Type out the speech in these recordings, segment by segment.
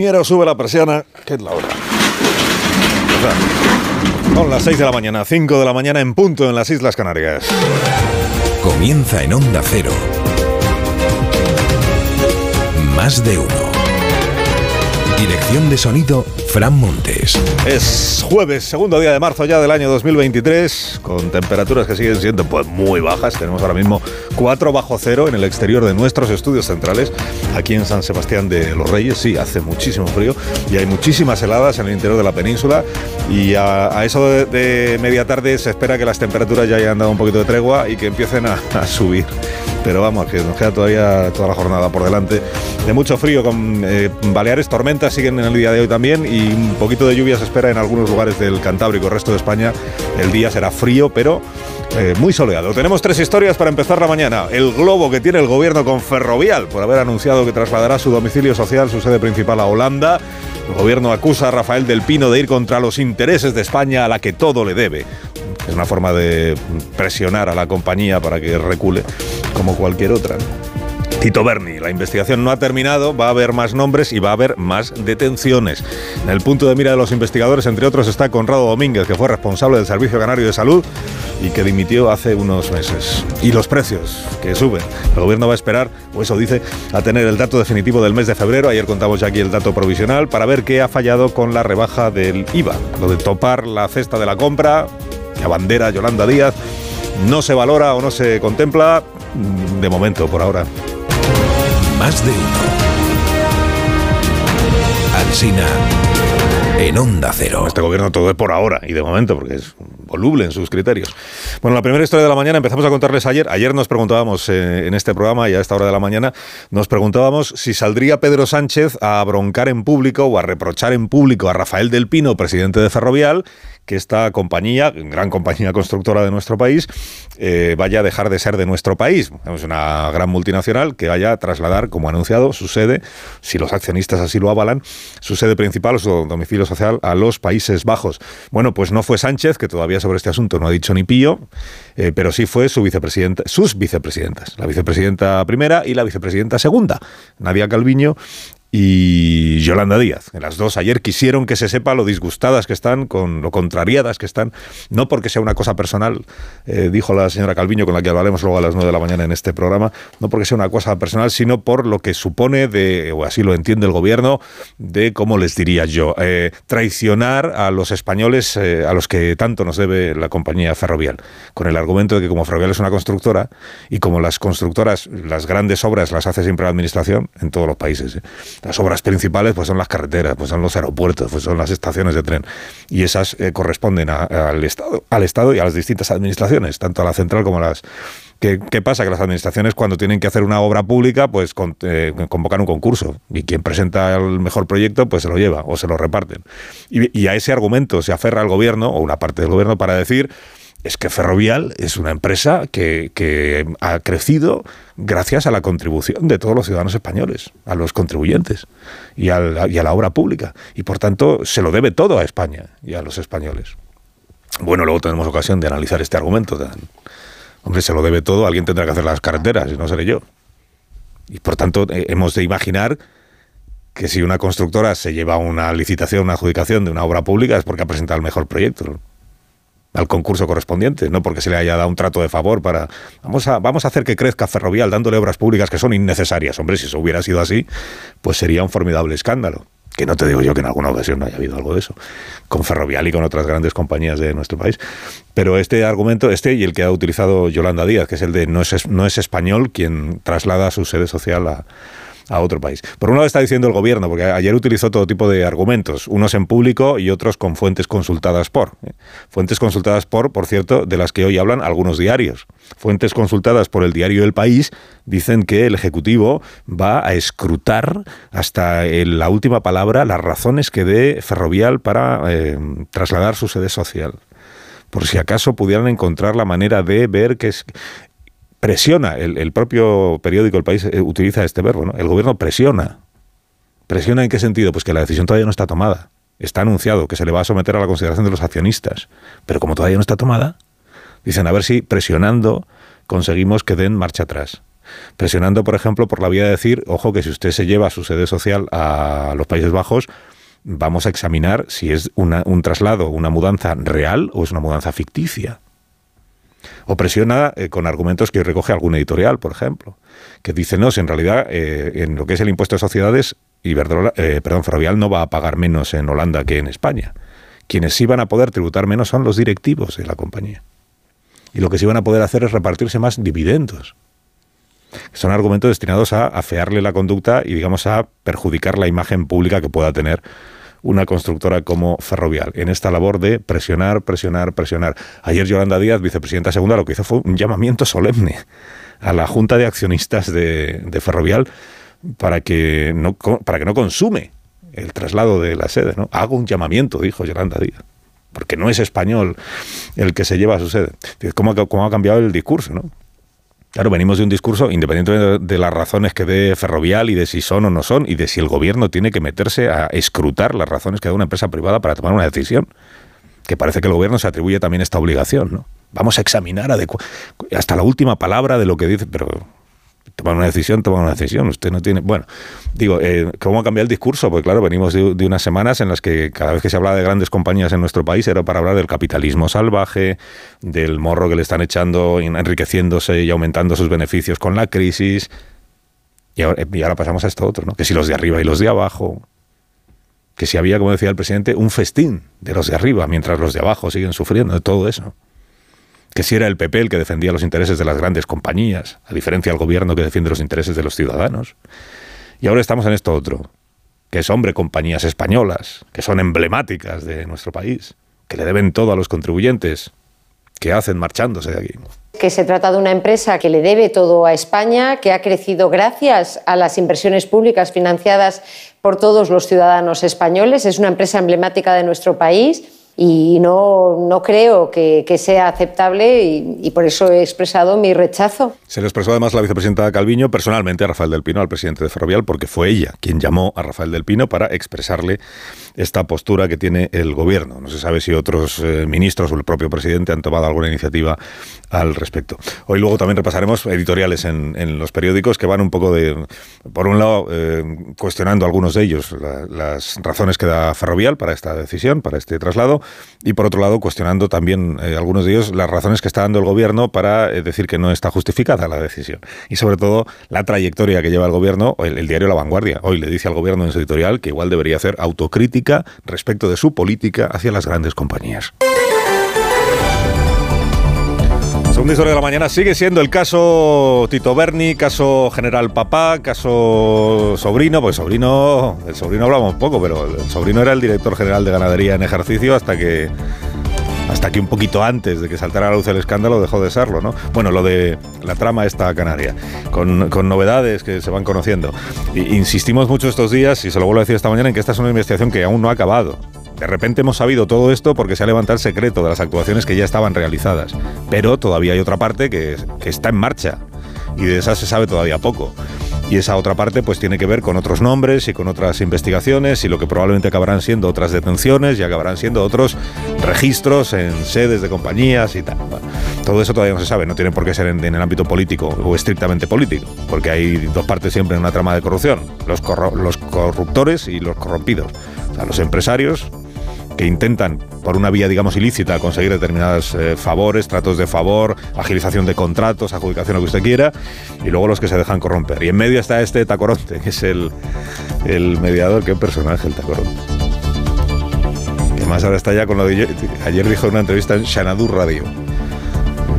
Ingeniero, sube la persiana, que es la hora. Son las 6 de la mañana, 5 de la mañana en punto en las Islas Canarias. Comienza en Onda Cero. Más de uno. Dirección de sonido, Fran Montes. Es jueves, segundo día de marzo ya del año 2023, con temperaturas que siguen siendo pues, muy bajas. Tenemos ahora mismo 4 bajo cero en el exterior de nuestros estudios centrales, aquí en San Sebastián de los Reyes. Sí, hace muchísimo frío y hay muchísimas heladas en el interior de la península. Y a, eso de, media tarde se espera que las temperaturas ya hayan dado un poquito de tregua y que empiecen a, a subir pero vamos, que nos queda todavía toda la jornada por delante. De mucho frío, con eh, Baleares, tormentas siguen en el día de hoy también y un poquito de lluvia se espera en algunos lugares del Cantábrico, el resto de España. El día será frío, pero eh, muy soleado. Tenemos tres historias para empezar la mañana. El globo que tiene el gobierno con Ferrovial por haber anunciado que trasladará su domicilio social, su sede principal a Holanda. El gobierno acusa a Rafael del Pino de ir contra los intereses de España a la que todo le debe. Es una forma de presionar a la compañía para que recule como cualquier otra. Tito Berni, la investigación no ha terminado, va a haber más nombres y va a haber más detenciones. En el punto de mira de los investigadores, entre otros, está Conrado Domínguez, que fue responsable del Servicio Canario de Salud y que dimitió hace unos meses. Y los precios, que suben. El gobierno va a esperar, o eso dice, a tener el dato definitivo del mes de febrero. Ayer contamos ya aquí el dato provisional para ver qué ha fallado con la rebaja del IVA. Lo de topar la cesta de la compra, la bandera Yolanda Díaz, no se valora o no se contempla de momento, por ahora. Más de uno. Alsina en Onda Cero. Este gobierno todo es por ahora y de momento, porque es voluble en sus criterios. Bueno, la primera historia de la mañana empezamos a contarles ayer. Ayer nos preguntábamos eh, en este programa y a esta hora de la mañana nos preguntábamos si saldría Pedro Sánchez a broncar en público o a reprochar en público a Rafael del Pino, presidente de Ferrovial, que esta compañía, gran compañía constructora de nuestro país, eh, vaya a dejar de ser de nuestro país. Es una gran multinacional que vaya a trasladar, como ha anunciado, su sede, si los accionistas así lo avalan, su sede principal su domicilio social a los Países Bajos. Bueno, pues no fue Sánchez, que todavía sobre este asunto no ha dicho ni pío, eh, pero sí fue su vicepresidenta, sus vicepresidentas, la vicepresidenta primera y la vicepresidenta segunda, Nadia Calviño y Yolanda Díaz. Las dos ayer quisieron que se sepa lo disgustadas que están, con lo contrariadas que están, no porque sea una cosa personal, eh, dijo la señora Calviño, con la que hablaremos luego a las 9 de la mañana en este programa, no porque sea una cosa personal, sino por lo que supone de, o así lo entiende el gobierno, de, cómo les diría yo, eh, traicionar a los españoles eh, a los que tanto nos debe la compañía ferrovial, con el argumento de que como ferrovial es una constructora y como las constructoras, las grandes obras las hace siempre la administración en todos los países. Las obras principales pues son las carreteras, pues son los aeropuertos, pues son las estaciones de tren. Y esas eh, corresponden al, Estado, al Estado y a las distintas administraciones, tanto a la central como a las... ¿Qué, pasa? Que las administraciones cuando tienen que hacer una obra pública, pues eh, convocan un concurso y quien presenta el mejor proyecto, pues se lo lleva o se lo reparten. Y, y a ese argumento se aferra el gobierno o una parte del gobierno para decir es que Ferrovial es una empresa que, ha crecido gracias a la contribución de todos los ciudadanos españoles, a los contribuyentes y a, la, obra pública. Y por tanto se lo debe todo a España y a los españoles. Bueno, luego tenemos ocasión de analizar este argumento. Hombre, se lo debe todo, alguien tendrá que hacer las carreteras y no seré yo. Y por tanto eh, hemos de imaginar que si una constructora se lleva una licitación, una adjudicación de una obra pública es porque ha presentado el mejor proyecto al concurso correspondiente, no porque se le haya dado un trato de favor para vamos a vamos a hacer que crezca Ferrovial dándole obras públicas que son innecesarias. Hombre, si eso hubiera sido así, pues sería un formidable escándalo. Que no te digo yo que en alguna ocasión no haya habido algo de eso, con Ferrovial y con otras grandes compañías de nuestro país. Pero este argumento, este y el que ha utilizado Yolanda Díaz, que es el de no es, no es español quien traslada su sede social a, a otro país. Por un lado está diciendo el gobierno, porque ayer utilizó todo tipo de argumentos, unos en público y otros con fuentes consultadas por. ¿eh? Fuentes consultadas por, por cierto, de las que hoy hablan algunos diarios. Fuentes consultadas por el diario El País dicen que el Ejecutivo va a escrutar hasta la última palabra las razones que dé Ferrovial para eh, trasladar su sede social por si acaso pudieran encontrar la manera de ver que es, presiona, el, propio periódico El País eh, utiliza este verbo, ¿no? El gobierno presiona. ¿Presiona en qué sentido? Pues que la decisión todavía no está tomada. Está anunciado que se le va a someter a la consideración de los accionistas. Pero como todavía no está tomada, dicen a ver si presionando conseguimos que den marcha atrás. Presionando, por ejemplo, por la vía de decir, ojo, que si usted se lleva su sede social a los Países Bajos, vamos a examinar si es un traslado, una mudanza real o es una mudanza ficticia. O presiona eh, con argumentos que recoge algún editorial, por ejemplo, que dice, no, si en realidad eh, en lo que es el impuesto de sociedades, Iberdrola, eh, perdón, Ferrovial no va a pagar menos en Holanda que en España. Quienes sí van a poder tributar menos son los directivos de la compañía. Y lo que sí van a poder hacer es repartirse más dividendos. Son argumentos destinados a afearle la conducta y, digamos, a perjudicar la imagen pública que pueda tener una constructora como Ferrovial en esta labor de presionar, presionar, presionar. Ayer Yolanda Díaz, vicepresidenta segunda, lo que hizo fue un llamamiento solemne a la Junta de Accionistas de, Ferrovial para que, no, para que no consume el traslado de la sede. ¿no? Hago un llamamiento, dijo Yolanda Díaz, porque no es español el que se lleva a su sede. ¿Cómo, cómo ha cambiado el discurso? ¿no? Claro, venimos de un discurso, independientemente de las razones que dé Ferrovial y de si son o no son, y de si el gobierno tiene que meterse a escrutar las razones que da una empresa privada para tomar una decisión. Que parece que el gobierno se atribuye también esta obligación, ¿no? Vamos a examinar hasta la última palabra de lo que dice, pero tomar una decisión, tomar una decisión. Usted no tiene. Bueno, digo, eh, ¿cómo ha cambiado el discurso? Porque, claro, venimos de, unas semanas en las que cada vez que se hablaba de grandes compañías en nuestro país era para hablar del capitalismo salvaje, del morro que le están echando, enriqueciéndose y aumentando sus beneficios con la crisis. Y ahora, y ahora pasamos a esto otro, ¿no? Que si los de arriba y los de abajo. Que si había, como decía el presidente, un festín de los de arriba, mientras los de abajo siguen sufriendo de todo eso que si era el PP que defendía los intereses de las grandes compañías, a diferencia del gobierno que defiende los intereses de los ciudadanos. Y ahora estamos en esto otro, que es, hombre, compañías españolas, que son emblemáticas de nuestro país, que le deben todo a los contribuyentes, que hacen marchándose de aquí. Que se trata de una empresa que le debe todo a España, que ha crecido gracias a las inversiones públicas financiadas por todos los ciudadanos españoles, es una empresa emblemática de nuestro país y no, no creo que, sea aceptable y, y, por eso he expresado mi rechazo. Se le expresó además la vicepresidenta Calviño personalmente a Rafael del Pino, al presidente de Ferrovial, porque fue ella quien llamó a Rafael del Pino para expresarle esta postura que tiene el gobierno. No se sabe si otros eh, ministros o el propio presidente han tomado alguna iniciativa al respecto. Hoy luego también repasaremos editoriales en, en los periódicos que van un poco de, por un lado, eh, cuestionando algunos de ellos la, las razones que da Ferrovial para esta decisión, para este traslado, y por otro lado cuestionando también eh, algunos de ellos las razones que está dando el gobierno para eh, decir que no está justificada la decisión. Y sobre todo la trayectoria que lleva el gobierno, el diario La Vanguardia. Hoy le dice al gobierno en su editorial que igual debería hacer autocrítica respecto de su política hacia las grandes compañías. Segunda historia de la mañana sigue siendo el caso Tito Berni, caso General Papá, caso Sobrino, pues Sobrino, el Sobrino hablamos poco, pero el Sobrino era el director general de ganadería en ejercicio hasta que hasta que un poquito antes de que saltara a la luz el escándalo dejó de serlo, ¿no? Bueno, lo de la trama esta canaria, con, con novedades que se van conociendo. Y insistimos mucho estos días, y se lo vuelvo a decir esta mañana, en que esta es una investigación que aún no ha acabado. De repente hemos sabido todo esto porque se ha levantado el secreto de las actuaciones que ya estaban realizadas. Pero todavía hay otra parte que, que está en marcha y de esa se sabe todavía poco. Y esa otra parte pues tiene que ver con otros nombres y con otras investigaciones y lo que probablemente acabarán siendo otras detenciones y acabarán siendo otros registros en sedes de compañías y tal. Todo eso todavía no se sabe, no tiene por qué ser en, en, el ámbito político o estrictamente político, porque hay dos partes siempre en una trama de corrupción, los, corro los corruptores y los corrompidos. O sea, los empresarios que intentan, por una vía, digamos, ilícita, conseguir determinados eh, favores, tratos de favor, agilización de contratos, adjudicación, lo que usted quiera, y luego los que se dejan corromper. Y en medio está este Tacoronte, que es el, mediador, qué personaje el Tacoronte. Que más ahora está ya con lo de... Ayer dijo en una entrevista en Xanadu Radio.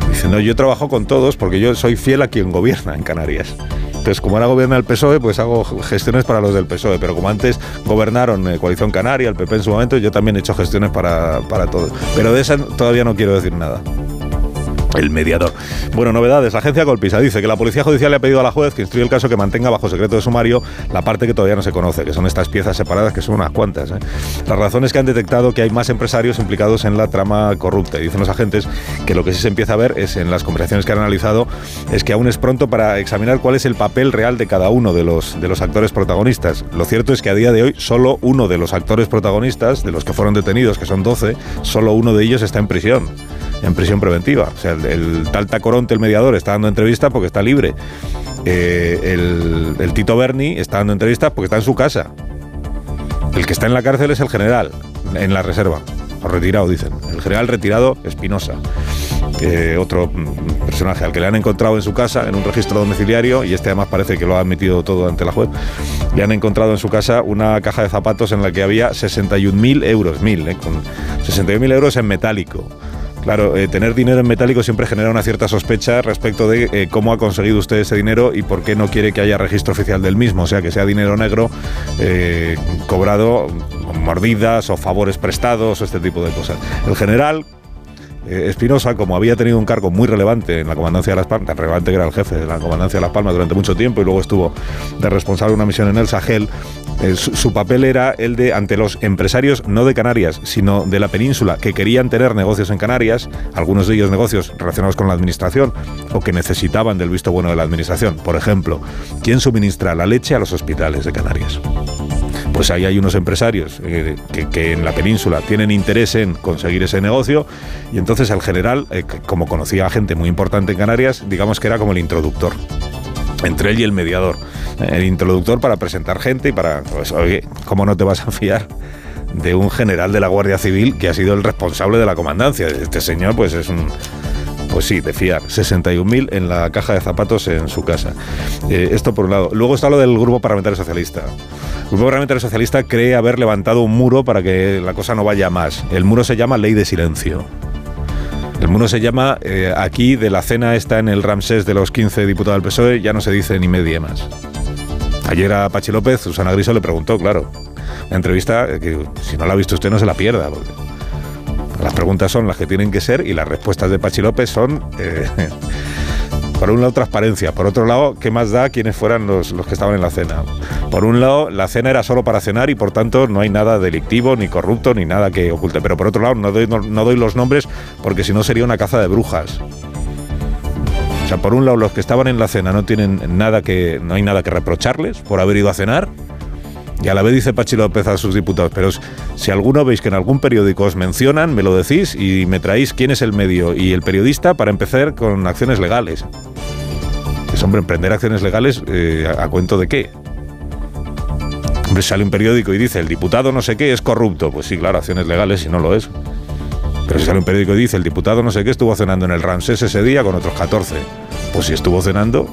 Dice, no, yo trabajo con todos porque yo soy fiel a quien gobierna en Canarias. Entonces, como ahora gobierna el PSOE, pues hago gestiones para los del PSOE. Pero como antes gobernaron eh, Coalición Canaria, el PP en su momento, yo también he hecho gestiones para, para todo. Pero de esa todavía no quiero decir nada el mediador. Bueno, novedades. La agencia Colpisa dice que la Policía Judicial le ha pedido a la juez que instruya el caso que mantenga bajo secreto de sumario la parte que todavía no se conoce, que son estas piezas separadas, que son unas cuantas. ¿eh? Las razones que han detectado que hay más empresarios implicados en la trama corrupta. Y dicen los agentes que lo que sí se empieza a ver es en las conversaciones que han analizado es que aún es pronto para examinar cuál es el papel real de cada uno de los, de los actores protagonistas. Lo cierto es que a día de hoy solo uno de los actores protagonistas, de los que fueron detenidos, que son 12, solo uno de ellos está en prisión en prisión preventiva. O sea, el, el, tal Tacoronte, el mediador, está dando entrevista porque está libre. eh, el, Tito Berni está dando entrevistas porque está en su casa. El que está en la cárcel es el general, en la reserva, o retirado, dicen. El general retirado Espinosa. otro personaje al que le han encontrado en su casa, en un registro domiciliario, y este además parece que lo ha admitido todo ante la juez, le han encontrado en su casa una caja de zapatos en la que había 61.000 euros, mil, eh, con 61.000 euros en metálico Claro, eh, tener dinero en metálico siempre genera una cierta sospecha respecto de eh, cómo ha conseguido usted ese dinero y por qué no quiere que haya registro oficial del mismo, o sea, que sea dinero negro eh, cobrado mordidas o favores prestados o este tipo de cosas. El general, Espinosa, como había tenido un cargo muy relevante en la Comandancia de Las Palmas, relevante que era el jefe de la Comandancia de Las Palmas durante mucho tiempo y luego estuvo de responsable de una misión en el Sahel, eh, su, papel era el de, ante los empresarios, no de Canarias, sino de la península, que querían tener negocios en Canarias, algunos de ellos negocios relacionados con la administración o que necesitaban del visto bueno de la administración. Por ejemplo, ¿quién suministra la leche a los hospitales de Canarias? Pues ahí hay unos empresarios eh, que, en la península tienen interés en conseguir ese negocio y entonces el general, eh, como conocía a gente muy importante en Canarias, digamos que era como el introductor entre él y el mediador. El introductor para presentar gente y para, pues, oye, ¿cómo no te vas a fiar? de un general de la Guardia Civil que ha sido el responsable de la comandancia. Este señor, pues es un, pues sí, de fiar. 61.000 en la caja de zapatos en su casa. Eh, esto por un lado. Luego está lo del Grupo Parlamentario Socialista. El Grupo Parlamentario Socialista cree haber levantado un muro para que la cosa no vaya más. El muro se llama Ley de Silencio. El muro se llama, eh, aquí de la cena está en el Ramsés de los 15 diputados del PSOE, ya no se dice ni media más. Ayer a Pachi López, Susana Griso le preguntó, claro, la entrevista, eh, que si no la ha visto usted no se la pierda, las preguntas son las que tienen que ser y las respuestas de Pachi López son, eh, por un lado, transparencia. Por otro lado, ¿qué más da quiénes fueran los, los que estaban en la cena? Por un lado, la cena era solo para cenar y por tanto no hay nada delictivo, ni corrupto, ni nada que oculte. Pero por otro lado, no doy, no, doy los nombres porque si no sería una caza de brujas. O sea, por un lado, los que estaban en la cena no tienen nada que, no hay nada que reprocharles por haber ido a cenar. Y a la vez dice Pachi López a sus diputados, pero si alguno veis que en algún periódico os mencionan, me lo decís y me traéis quién es el medio y el periodista para empezar con acciones legales. Es hombre, emprender acciones legales eh, a, cuento de qué. Hombre, sale un periódico y dice, el diputado no sé qué es corrupto. Pues sí, claro, acciones legales si no lo es. Pero si sale un periódico y dice, el diputado no sé qué estuvo cenando en el Ramsés ese día con otros 14. Pues si estuvo cenando,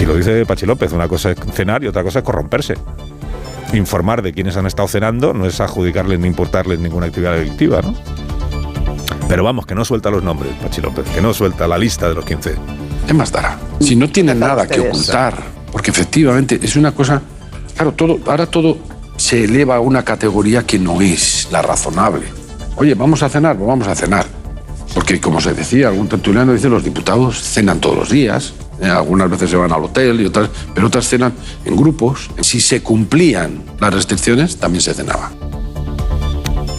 si lo dice Pachi López, una cosa es cenar y otra cosa es corromperse. Informar de quiénes han estado cenando no es adjudicarles ni importarles ninguna actividad delictiva, ¿no? Pero vamos, que no suelta los nombres, Pachi López, que no suelta la lista de los 15. ¿Qué más dará? Si no tiene nada que ocultar, porque efectivamente es una cosa. Claro, todo, ahora todo se eleva a una categoría que no es la razonable. Oye, vamos a cenar, pues vamos a cenar. Porque, como se decía, algún tertuliano dice, los diputados cenan todos los días, algunas veces se van al hotel y otras, pero otras cenan en grupos. Si se cumplían las restricciones, también se cenaba.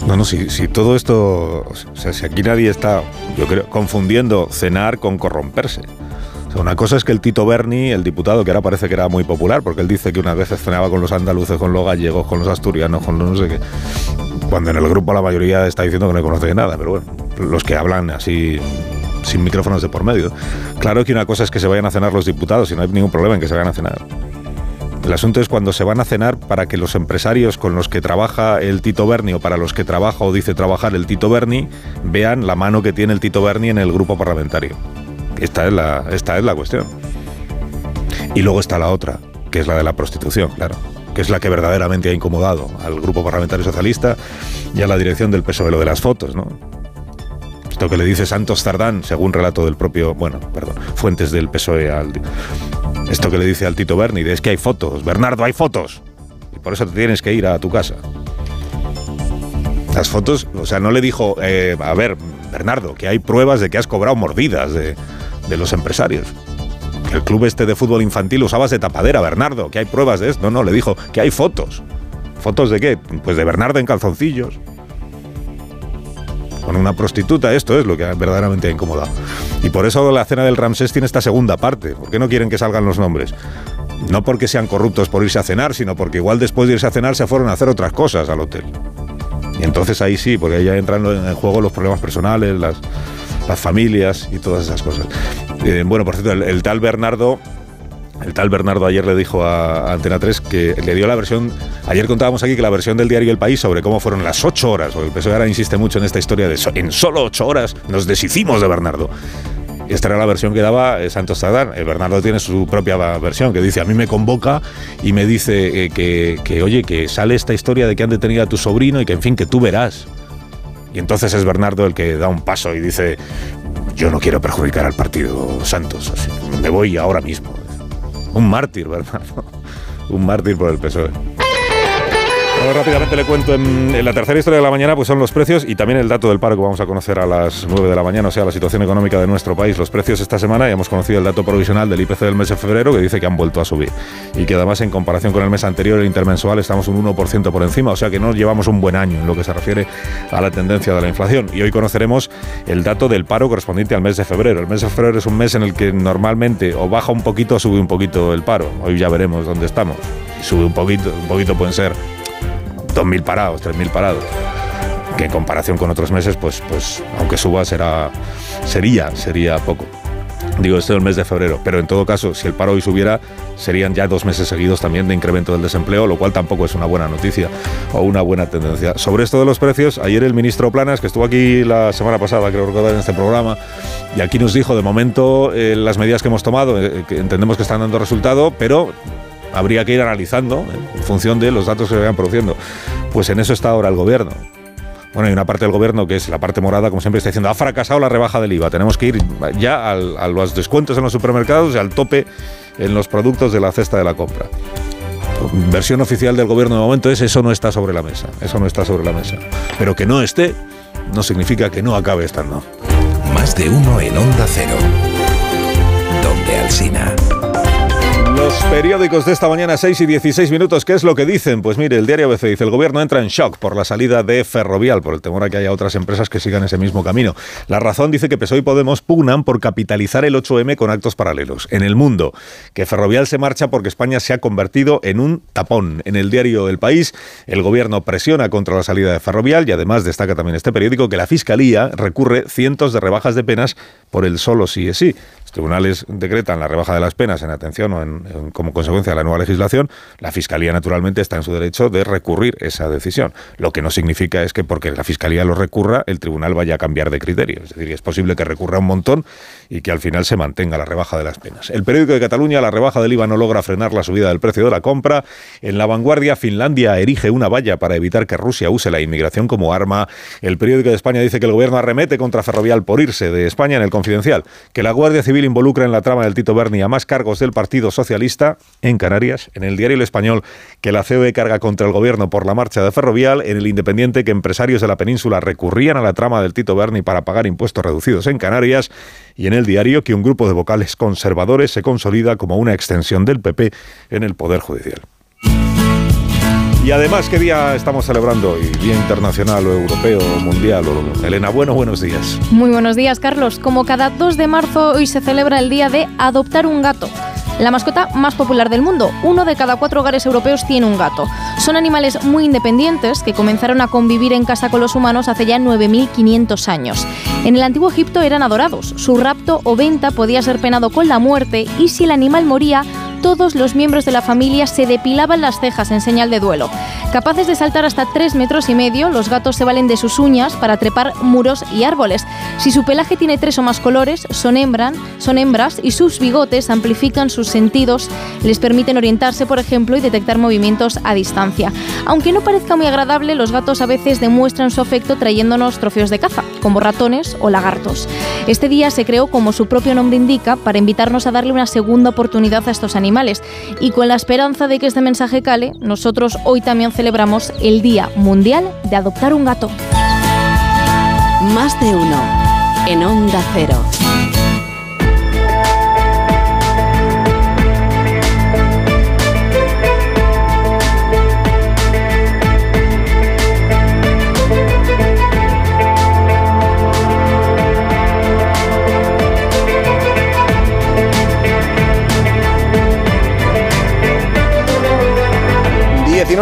No, no, si, si todo esto, o sea, si aquí nadie está, yo creo, confundiendo cenar con corromperse. Una cosa es que el Tito Berni, el diputado, que ahora parece que era muy popular, porque él dice que unas veces cenaba con los andaluces, con los gallegos, con los asturianos, con los no sé qué, cuando en el grupo la mayoría está diciendo que no conoce nada, pero bueno, los que hablan así sin micrófonos de por medio. Claro que una cosa es que se vayan a cenar los diputados y no hay ningún problema en que se vayan a cenar. El asunto es cuando se van a cenar para que los empresarios con los que trabaja el Tito Berni o para los que trabaja o dice trabajar el Tito Berni vean la mano que tiene el Tito Berni en el grupo parlamentario. Esta es la, esta es la cuestión. Y luego está la otra, que es la de la prostitución, claro, que es la que verdaderamente ha incomodado al grupo parlamentario socialista y a la dirección del PSOE, lo de las fotos, ¿no? Esto que le dice Santos Zardán, según relato del propio, bueno, perdón, fuentes del PSOE al... Esto que le dice al Tito Berni, es que hay fotos, Bernardo, hay fotos. Y por eso te tienes que ir a tu casa. Las fotos, o sea, no le dijo, eh, a ver, Bernardo, que hay pruebas de que has cobrado mordidas de, de los empresarios. El club este de fútbol infantil usabas de tapadera, Bernardo, que hay pruebas de esto. No, no, le dijo que hay fotos. ¿Fotos de qué? Pues de Bernardo en calzoncillos con una prostituta, esto es lo que verdaderamente ha incomodado. Y por eso la cena del Ramsés tiene esta segunda parte. ¿Por qué no quieren que salgan los nombres? No porque sean corruptos por irse a cenar, sino porque igual después de irse a cenar se fueron a hacer otras cosas al hotel. Y entonces ahí sí, porque ahí ya entran en juego los problemas personales, las, las familias y todas esas cosas. Eh, bueno, por cierto, el, tal Bernardo el tal Bernardo ayer le dijo a, Antena 3 que le dio la versión. Ayer contábamos aquí que la versión del diario El País sobre cómo fueron las ocho horas, porque el PSOE ahora insiste mucho en esta historia de en solo ocho horas nos deshicimos de Bernardo. Esta era la versión que daba eh, Santos Tardán. El Bernardo tiene su propia versión que dice: A mí me convoca y me dice eh, que, oye, que sale esta historia de que han detenido a tu sobrino y que, en fin, que tú verás. Y entonces es Bernardo el que da un paso y dice: Yo no quiero perjudicar al partido Santos, me voy ahora mismo. Un mártir, Bernardo. Un mártir por el PSOE rápidamente le cuento en, la tercera historia de la mañana, pues son los precios y también el dato del paro que vamos a conocer a las 9 de la mañana, o sea, la situación económica de nuestro país. Los precios esta semana, ya hemos conocido el dato provisional del IPC del mes de febrero, que dice que han vuelto a subir. Y que además, en comparación con el mes anterior, el intermensual, estamos un 1% por encima, o sea que no llevamos un buen año en lo que se refiere a la tendencia de la inflación. Y hoy conoceremos el dato del paro correspondiente al mes de febrero. El mes de febrero es un mes en el que normalmente o baja un poquito o sube un poquito el paro. Hoy ya veremos dónde estamos. sube un poquito, un poquito pueden ser 2.000 parados, 3.000 parados. Que en comparación con otros meses, pues, pues aunque suba, será, sería, sería poco. Digo, esto es el mes de febrero, pero en todo caso, si el paro hoy subiera, serían ya dos meses seguidos también de incremento del desempleo, lo cual tampoco es una buena noticia o una buena tendencia. Sobre esto de los precios, ayer el ministro Planas, que estuvo aquí la semana pasada, creo recordar, en este programa, y aquí nos dijo, de momento, eh, las medidas que hemos tomado, eh, entendemos que están dando resultado, pero habría que ir analizando en función de los datos que se vayan produciendo. Pues en eso está ahora el gobierno. Bueno, hay una parte del gobierno que es la parte morada, como siempre está diciendo, ha fracasado la rebaja del IVA. Tenemos que ir ya a los descuentos en los supermercados y al tope en los productos de la cesta de la compra. Versión oficial del gobierno de momento es eso no está sobre la mesa. Eso no está sobre la mesa. Pero que no esté no significa que no acabe estando. Más de uno en Onda Cero. Donde Alcina. Los periódicos de esta mañana, 6 y 16 minutos, ¿qué es lo que dicen? Pues mire, el diario ABC dice, el gobierno entra en shock por la salida de Ferrovial, por el temor a que haya otras empresas que sigan ese mismo camino. La razón dice que PSOE y Podemos pugnan por capitalizar el 8M con actos paralelos. En el mundo, que Ferrovial se marcha porque España se ha convertido en un tapón. En el diario El País, el gobierno presiona contra la salida de Ferrovial y además destaca también este periódico que la Fiscalía recurre cientos de rebajas de penas por el solo sí es sí tribunales decretan la rebaja de las penas en atención o en, como consecuencia de la nueva legislación, la Fiscalía naturalmente está en su derecho de recurrir esa decisión. Lo que no significa es que porque la Fiscalía lo recurra, el tribunal vaya a cambiar de criterio. Es decir, es posible que recurra un montón y que al final se mantenga la rebaja de las penas. El periódico de Cataluña, la rebaja del IVA no logra frenar la subida del precio de la compra. En la vanguardia, Finlandia erige una valla para evitar que Rusia use la inmigración como arma. El periódico de España dice que el gobierno arremete contra Ferrovial por irse de España en el confidencial, que la Guardia Civil involucra en la trama del Tito Berni a más cargos del Partido Socialista en Canarias, en el diario El Español que la COE carga contra el gobierno por la marcha de Ferrovial, en el Independiente que empresarios de la península recurrían a la trama del Tito Berni para pagar impuestos reducidos en Canarias y en el diario que un grupo de vocales conservadores se consolida como una extensión del PP en el Poder Judicial. Y además, ¿qué día estamos celebrando hoy? ¿Día internacional o europeo o mundial? Elena, bueno, buenos días. Muy buenos días, Carlos. Como cada 2 de marzo, hoy se celebra el día de adoptar un gato. La mascota más popular del mundo. Uno de cada cuatro hogares europeos tiene un gato. Son animales muy independientes que comenzaron a convivir en casa con los humanos hace ya 9.500 años. En el antiguo Egipto eran adorados. Su rapto o venta podía ser penado con la muerte y si el animal moría, todos los miembros de la familia se depilaban las cejas en señal de duelo. Capaces de saltar hasta 3 metros y medio, los gatos se valen de sus uñas para trepar muros y árboles. Si su pelaje tiene tres o más colores, son, hembran, son hembras y sus bigotes amplifican sus sentidos, les permiten orientarse, por ejemplo, y detectar movimientos a distancia. Aunque no parezca muy agradable, los gatos a veces demuestran su afecto trayéndonos trofeos de caza, como ratones o lagartos. Este día se creó, como su propio nombre indica, para invitarnos a darle una segunda oportunidad a estos animales y con la esperanza de que este mensaje cale, nosotros hoy también celebramos el Día Mundial de Adoptar un Gato. Más de uno en Onda Cero.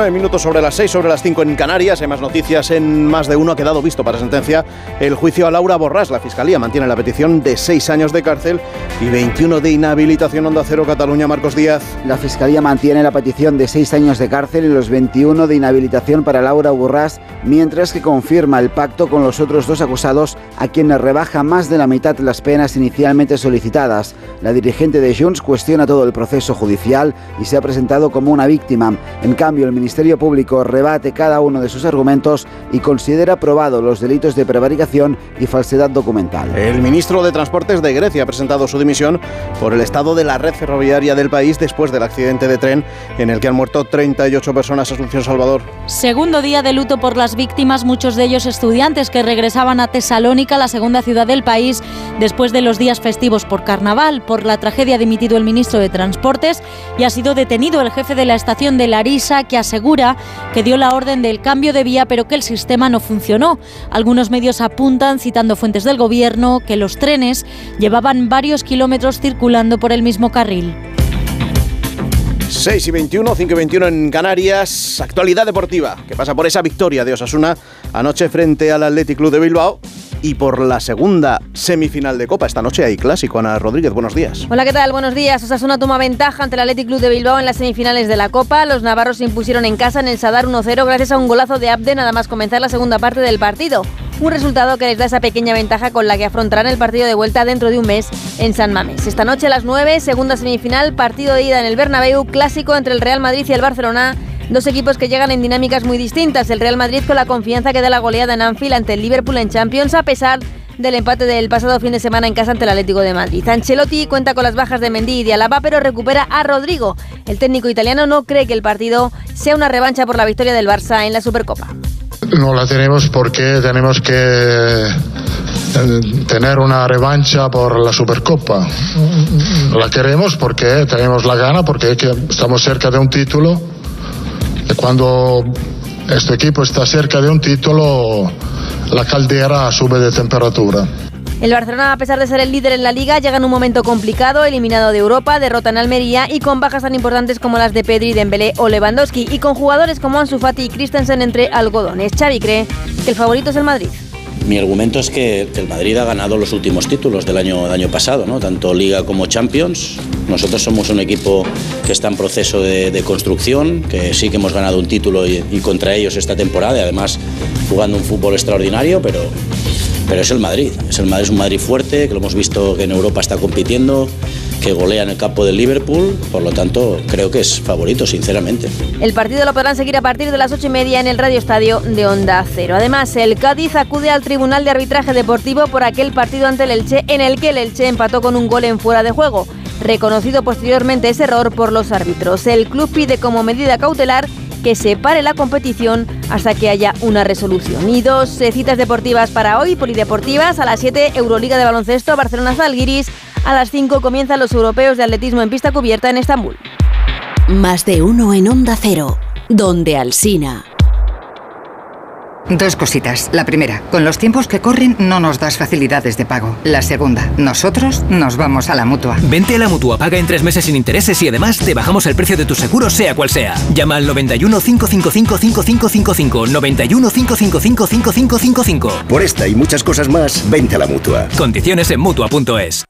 19 19 minutos sobre las 6, sobre las 5 en Canarias. Hay más noticias en más de uno. Ha quedado visto para sentencia el juicio a Laura Borrás. La Fiscalía mantiene la petición de 6 años de cárcel y 21 de inhabilitación. Onda Cero Cataluña, Marcos Díaz. La Fiscalía mantiene la petición de 6 años de cárcel y los 21 de inhabilitación para Laura Borrás, mientras que confirma el pacto con los otros dos acusados a quienes rebaja más de la mitad las penas inicialmente solicitadas. La dirigente de Junts cuestiona todo el proceso judicial y se ha presentado como una víctima. En cambio, el Ministerio Público rebate cada uno de sus argumentos y considera probado los delitos de prevaricación y falsedad documental. El ministro de Transportes de Grecia ha presentado su dimisión por el estado de la red ferroviaria del país después del accidente de tren en el que han muerto 38 personas. Asunción Salvador. Segundo día de luto por las víctimas, muchos de ellos estudiantes que regresaban a Tesalónica, la segunda ciudad del país, después de los días festivos por carnaval. Por la tragedia ha dimitido el ministro de Transportes y ha sido detenido el jefe de la estación de Larisa, que asegura que dio la orden del cambio de vía, pero que el sistema no funcionó. Algunos medios apuntan, citando fuentes del gobierno, que los trenes llevaban varios kilómetros circulando por el mismo carril. 6 y 21, 5 y 21 en Canarias. Actualidad deportiva, que pasa por esa victoria de Osasuna anoche frente al Athletic Club de Bilbao y por la segunda semifinal de Copa. Esta noche hay clásico. Ana Rodríguez, buenos días. Hola, ¿qué tal? Buenos días. Osasuna toma ventaja ante el Athletic Club de Bilbao en las semifinales de la Copa. Los navarros se impusieron en casa en el Sadar 1-0 gracias a un golazo de Abde nada más comenzar la segunda parte del partido. Un resultado que les da esa pequeña ventaja con la que afrontarán el partido de vuelta dentro de un mes en San Mamés. Esta noche a las 9, segunda semifinal, partido de ida en el Bernabéu, clásico entre el Real Madrid y el Barcelona. Dos equipos que llegan en dinámicas muy distintas. El Real Madrid con la confianza que da la goleada en Anfield ante el Liverpool en Champions, a pesar del empate del pasado fin de semana en casa ante el Atlético de Madrid. Ancelotti cuenta con las bajas de Mendy y de Alaba, pero recupera a Rodrigo. El técnico italiano no cree que el partido sea una revancha por la victoria del Barça en la Supercopa. No la tenemos porque tenemos que eh, tener una revancha por la Supercopa. La queremos porque tenemos la gana, porque estamos cerca de un título. Cuando este equipo está cerca de un título, la caldera sube de temperatura. El Barcelona, a pesar de ser el líder en la liga, llega en un momento complicado, eliminado de Europa, derrota en Almería y con bajas tan importantes como las de Pedri, Dembélé o Lewandowski y con jugadores como Ansu Fati y Christensen entre algodones. Xavi cree que el favorito es el Madrid. Mi argumento es que el Madrid ha ganado los últimos títulos del año, año pasado, ¿no? tanto Liga como Champions. Nosotros somos un equipo que está en proceso de, construcción, que sí que hemos ganado un título y, y, contra ellos esta temporada, y además jugando un fútbol extraordinario, pero, pero es el Madrid. Es el Madrid, es un Madrid fuerte, que lo hemos visto que en Europa está compitiendo, que golea en el campo del Liverpool, por lo tanto creo que es favorito, sinceramente. El partido lo podrán seguir a partir de las ocho y media en el Radio Estadio de Onda Cero. Además, el Cádiz acude al Tribunal de Arbitraje Deportivo por aquel partido ante el Elche en el que el Elche empató con un gol en fuera de juego. Reconocido posteriormente ese error por los árbitros. El club pide como medida cautelar que se pare la competición hasta que haya una resolución. Y dos eh, citas deportivas para hoy, polideportivas, a las 7 Euroliga de baloncesto, Barcelona Zalgiris, a las 5 comienzan los europeos de atletismo en pista cubierta en Estambul. Más de uno en Onda Cero, donde Alsina. Dos cositas. La primera, con los tiempos que corren no nos das facilidades de pago. La segunda, nosotros nos vamos a la mutua. Vente a la mutua, paga en tres meses sin intereses y además te bajamos el precio de tu seguro, sea cual sea. Llama al 91 555 5555. 91 555 5555. Por esta y muchas cosas más, vente a la mutua. Condiciones en mutua.es.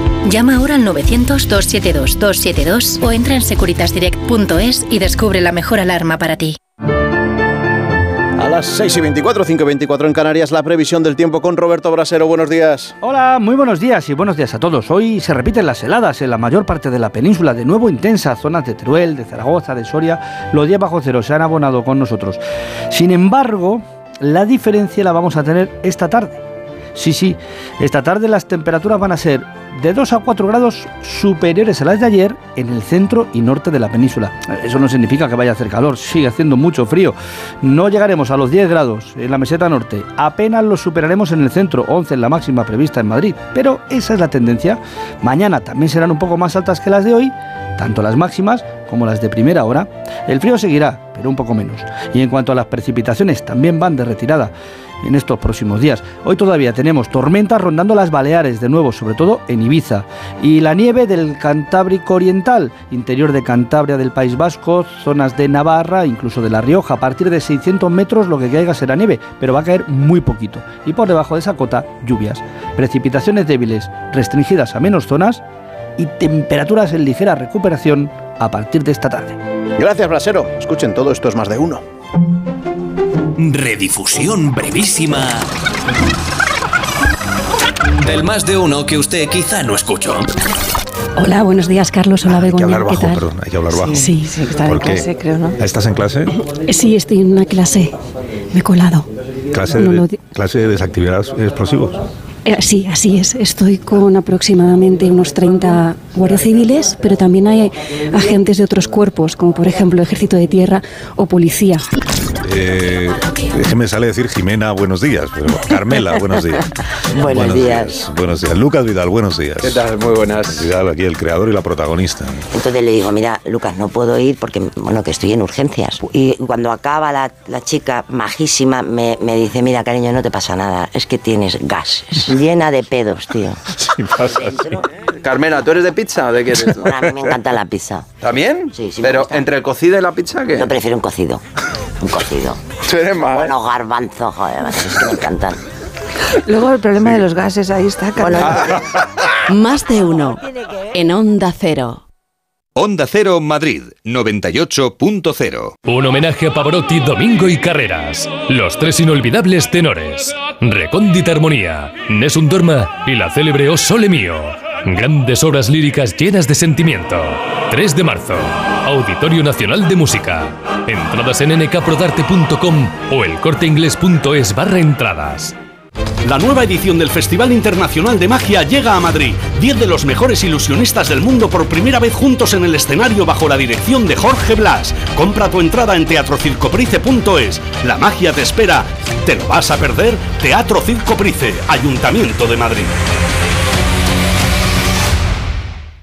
Llama ahora al 900-272-272 o entra en securitasdirect.es y descubre la mejor alarma para ti. las 6 y 24, 5 y 24 en Canarias, la previsión del tiempo con Roberto Brasero. Buenos días. Hola, muy buenos días y buenos días a todos. Hoy se repiten las heladas en la mayor parte de la península, de nuevo intensas, zonas de Teruel, de Zaragoza, de Soria. Los días bajo cero se han abonado con nosotros. Sin embargo, la diferencia la vamos a tener esta tarde. Sí, sí, esta tarde las temperaturas van a ser de 2 a 4 grados superiores a las de ayer en el centro y norte de la península. Eso no significa que vaya a hacer calor, sigue haciendo mucho frío. No llegaremos a los 10 grados en la meseta norte, apenas los superaremos en el centro, 11 en la máxima prevista en Madrid. Pero esa es la tendencia. Mañana también serán un poco más altas que las de hoy, tanto las máximas como las de primera hora. El frío seguirá, pero un poco menos. Y en cuanto a las precipitaciones, también van de retirada en estos próximos días. Hoy todavía tenemos tormentas rondando las Baleares, de nuevo, sobre todo en Ibiza, y la nieve del Cantábrico Oriental, interior de Cantabria del País Vasco, zonas de Navarra, incluso de La Rioja. A partir de 600 metros lo que caiga será nieve, pero va a caer muy poquito. Y por debajo de esa cota, lluvias. Precipitaciones débiles, restringidas a menos zonas y temperaturas en ligera recuperación a partir de esta tarde. Gracias, Brasero. Escuchen todo esto es más de uno. Redifusión brevísima del más de uno que usted quizá no escuchó. Hola, buenos días, Carlos. Hola, Hay que Begoña. hablar ¿Qué bajo, tal? perdón, hay que hablar bajo. Sí, sí, está en clase, creo, ¿no? ¿Estás en clase? Eh, Sí, estoy en una clase. Me he colado. ¿Clase No de, lo clase de desactividad explosivos? Eh, sí, así es. Estoy con aproximadamente unos 30 guardias civiles, pero también hay agentes de otros cuerpos, como por ejemplo Ejército de Tierra o Policía. Eh, que me sale decir Jimena, buenos días. pero Carmela, buenos días. Buenos días. Buenos días. Lucas Vidal, buenos días. ¿Qué tal? Muy buenas. Vidal, aquí el creador y la protagonista. Entonces le digo, mira, Lucas, no puedo ir porque, bueno, que estoy en urgencias. Y cuando acaba la, la chica majísima, me, me dice, mira, cariño, no te pasa nada, es que tienes gases. Llena de pedos, tío. Sí, pasa Carmela, ¿tú eres de pizza o de qué eres tú? a mí me encanta la pizza. ¿También? Sí, sí. Pero entre el cocido y la pizza, ¿qué? Yo prefiero un cocido. Un cocido. Tú eres más. Bueno, garbanzo, joder, es que me encantan. Luego el problema de los gases, ahí está. Más de uno. En Onda Cero. Onda Cero Madrid 98.0. Un homenaje a Pavarotti, Domingo y Carreras. Los tres inolvidables tenores. Recóndita Armonía, Nessun Dorma y la célebre O Sole Mio. Grandes obras líricas llenas de sentimiento. 3 de marzo. Auditorio Nacional de Música. Entradas en nkprodarte.com o elcorteinglés.es barra entradas. La nueva edición del Festival Internacional de Magia llega a Madrid. Diez de los mejores ilusionistas del mundo por primera vez juntos en el escenario bajo la dirección de Jorge Blas. Compra tu entrada en teatrocircoprice.es. La magia te espera. ¿Te lo vas a perder? Teatro Circo Price, Ayuntamiento de Madrid.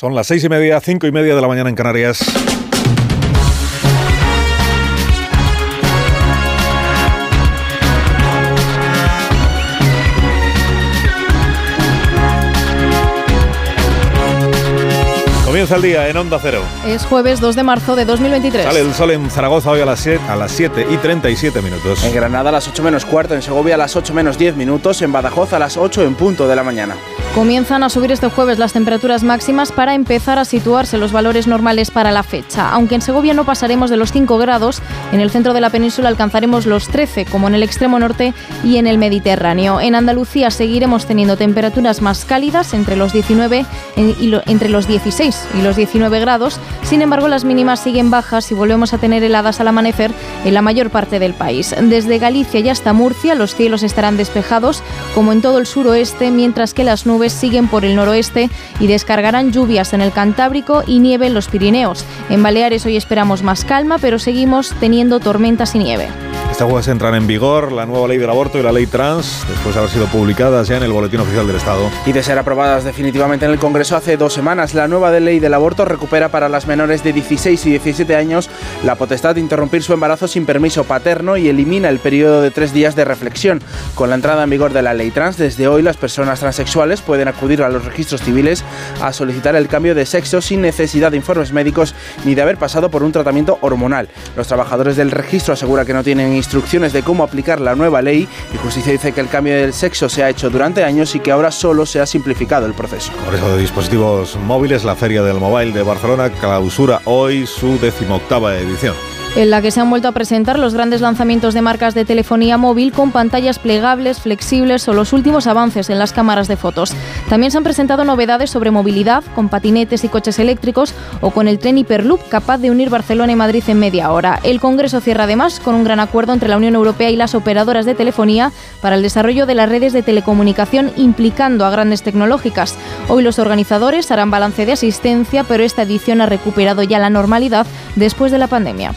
Son las seis y media, cinco y media de la mañana en Canarias. Comienza el día en Onda Cero. Es jueves 2 de marzo de 2023. Sale el sol en Zaragoza hoy a las 7, a las 7 y 37 minutos. En Granada a las 8 menos cuarto, en Segovia a las 8 menos 10 minutos, en Badajoz a las 8 en punto de la mañana. Comienzan a subir este jueves las temperaturas máximas para empezar a situarse los valores normales para la fecha. Aunque en Segovia no pasaremos de los 5 grados, en el centro de la península alcanzaremos los 13, como en el extremo norte y en el Mediterráneo. En Andalucía seguiremos teniendo temperaturas más cálidas entre los 19 y lo, entre los 16 y los 19 grados. Sin embargo, las mínimas siguen bajas y volvemos a tener heladas al amanecer en la mayor parte del país. Desde Galicia y hasta Murcia los cielos estarán despejados, como en todo el suroeste, mientras que las nubes siguen por el noroeste y descargarán lluvias en el Cantábrico y nieve en los Pirineos. En Baleares hoy esperamos más calma, pero seguimos teniendo tormentas y nieve. Este jueves entran en vigor la nueva ley del aborto y la ley trans, después de haber sido publicadas ya en el Boletín Oficial del Estado. Y de ser aprobadas definitivamente en el Congreso hace dos semanas, la nueva ley del aborto recupera para las menores de 16 y 17 años la potestad de interrumpir su embarazo sin permiso paterno y elimina el periodo de tres días de reflexión. Con la entrada en vigor de la ley trans, desde hoy las personas transexuales pueden acudir a los registros civiles a solicitar el cambio de sexo sin necesidad de informes médicos ni de haber pasado por un tratamiento hormonal. Los trabajadores del registro aseguran que no tienen instrucciones de cómo aplicar la nueva ley y Justicia dice que el cambio del sexo se ha hecho durante años y que ahora solo se ha simplificado el proceso. Congreso de Dispositivos Móviles, la Feria del Mobile de Barcelona clausura hoy su decimoctava edición en la que se han vuelto a presentar los grandes lanzamientos de marcas de telefonía móvil con pantallas plegables, flexibles o los últimos avances en las cámaras de fotos. También se han presentado novedades sobre movilidad, con patinetes y coches eléctricos o con el tren Hyperloop capaz de unir Barcelona y Madrid en media hora. El Congreso cierra además con un gran acuerdo entre la Unión Europea y las operadoras de telefonía para el desarrollo de las redes de telecomunicación implicando a grandes tecnológicas. Hoy los organizadores harán balance de asistencia, pero esta edición ha recuperado ya la normalidad después de la pandemia.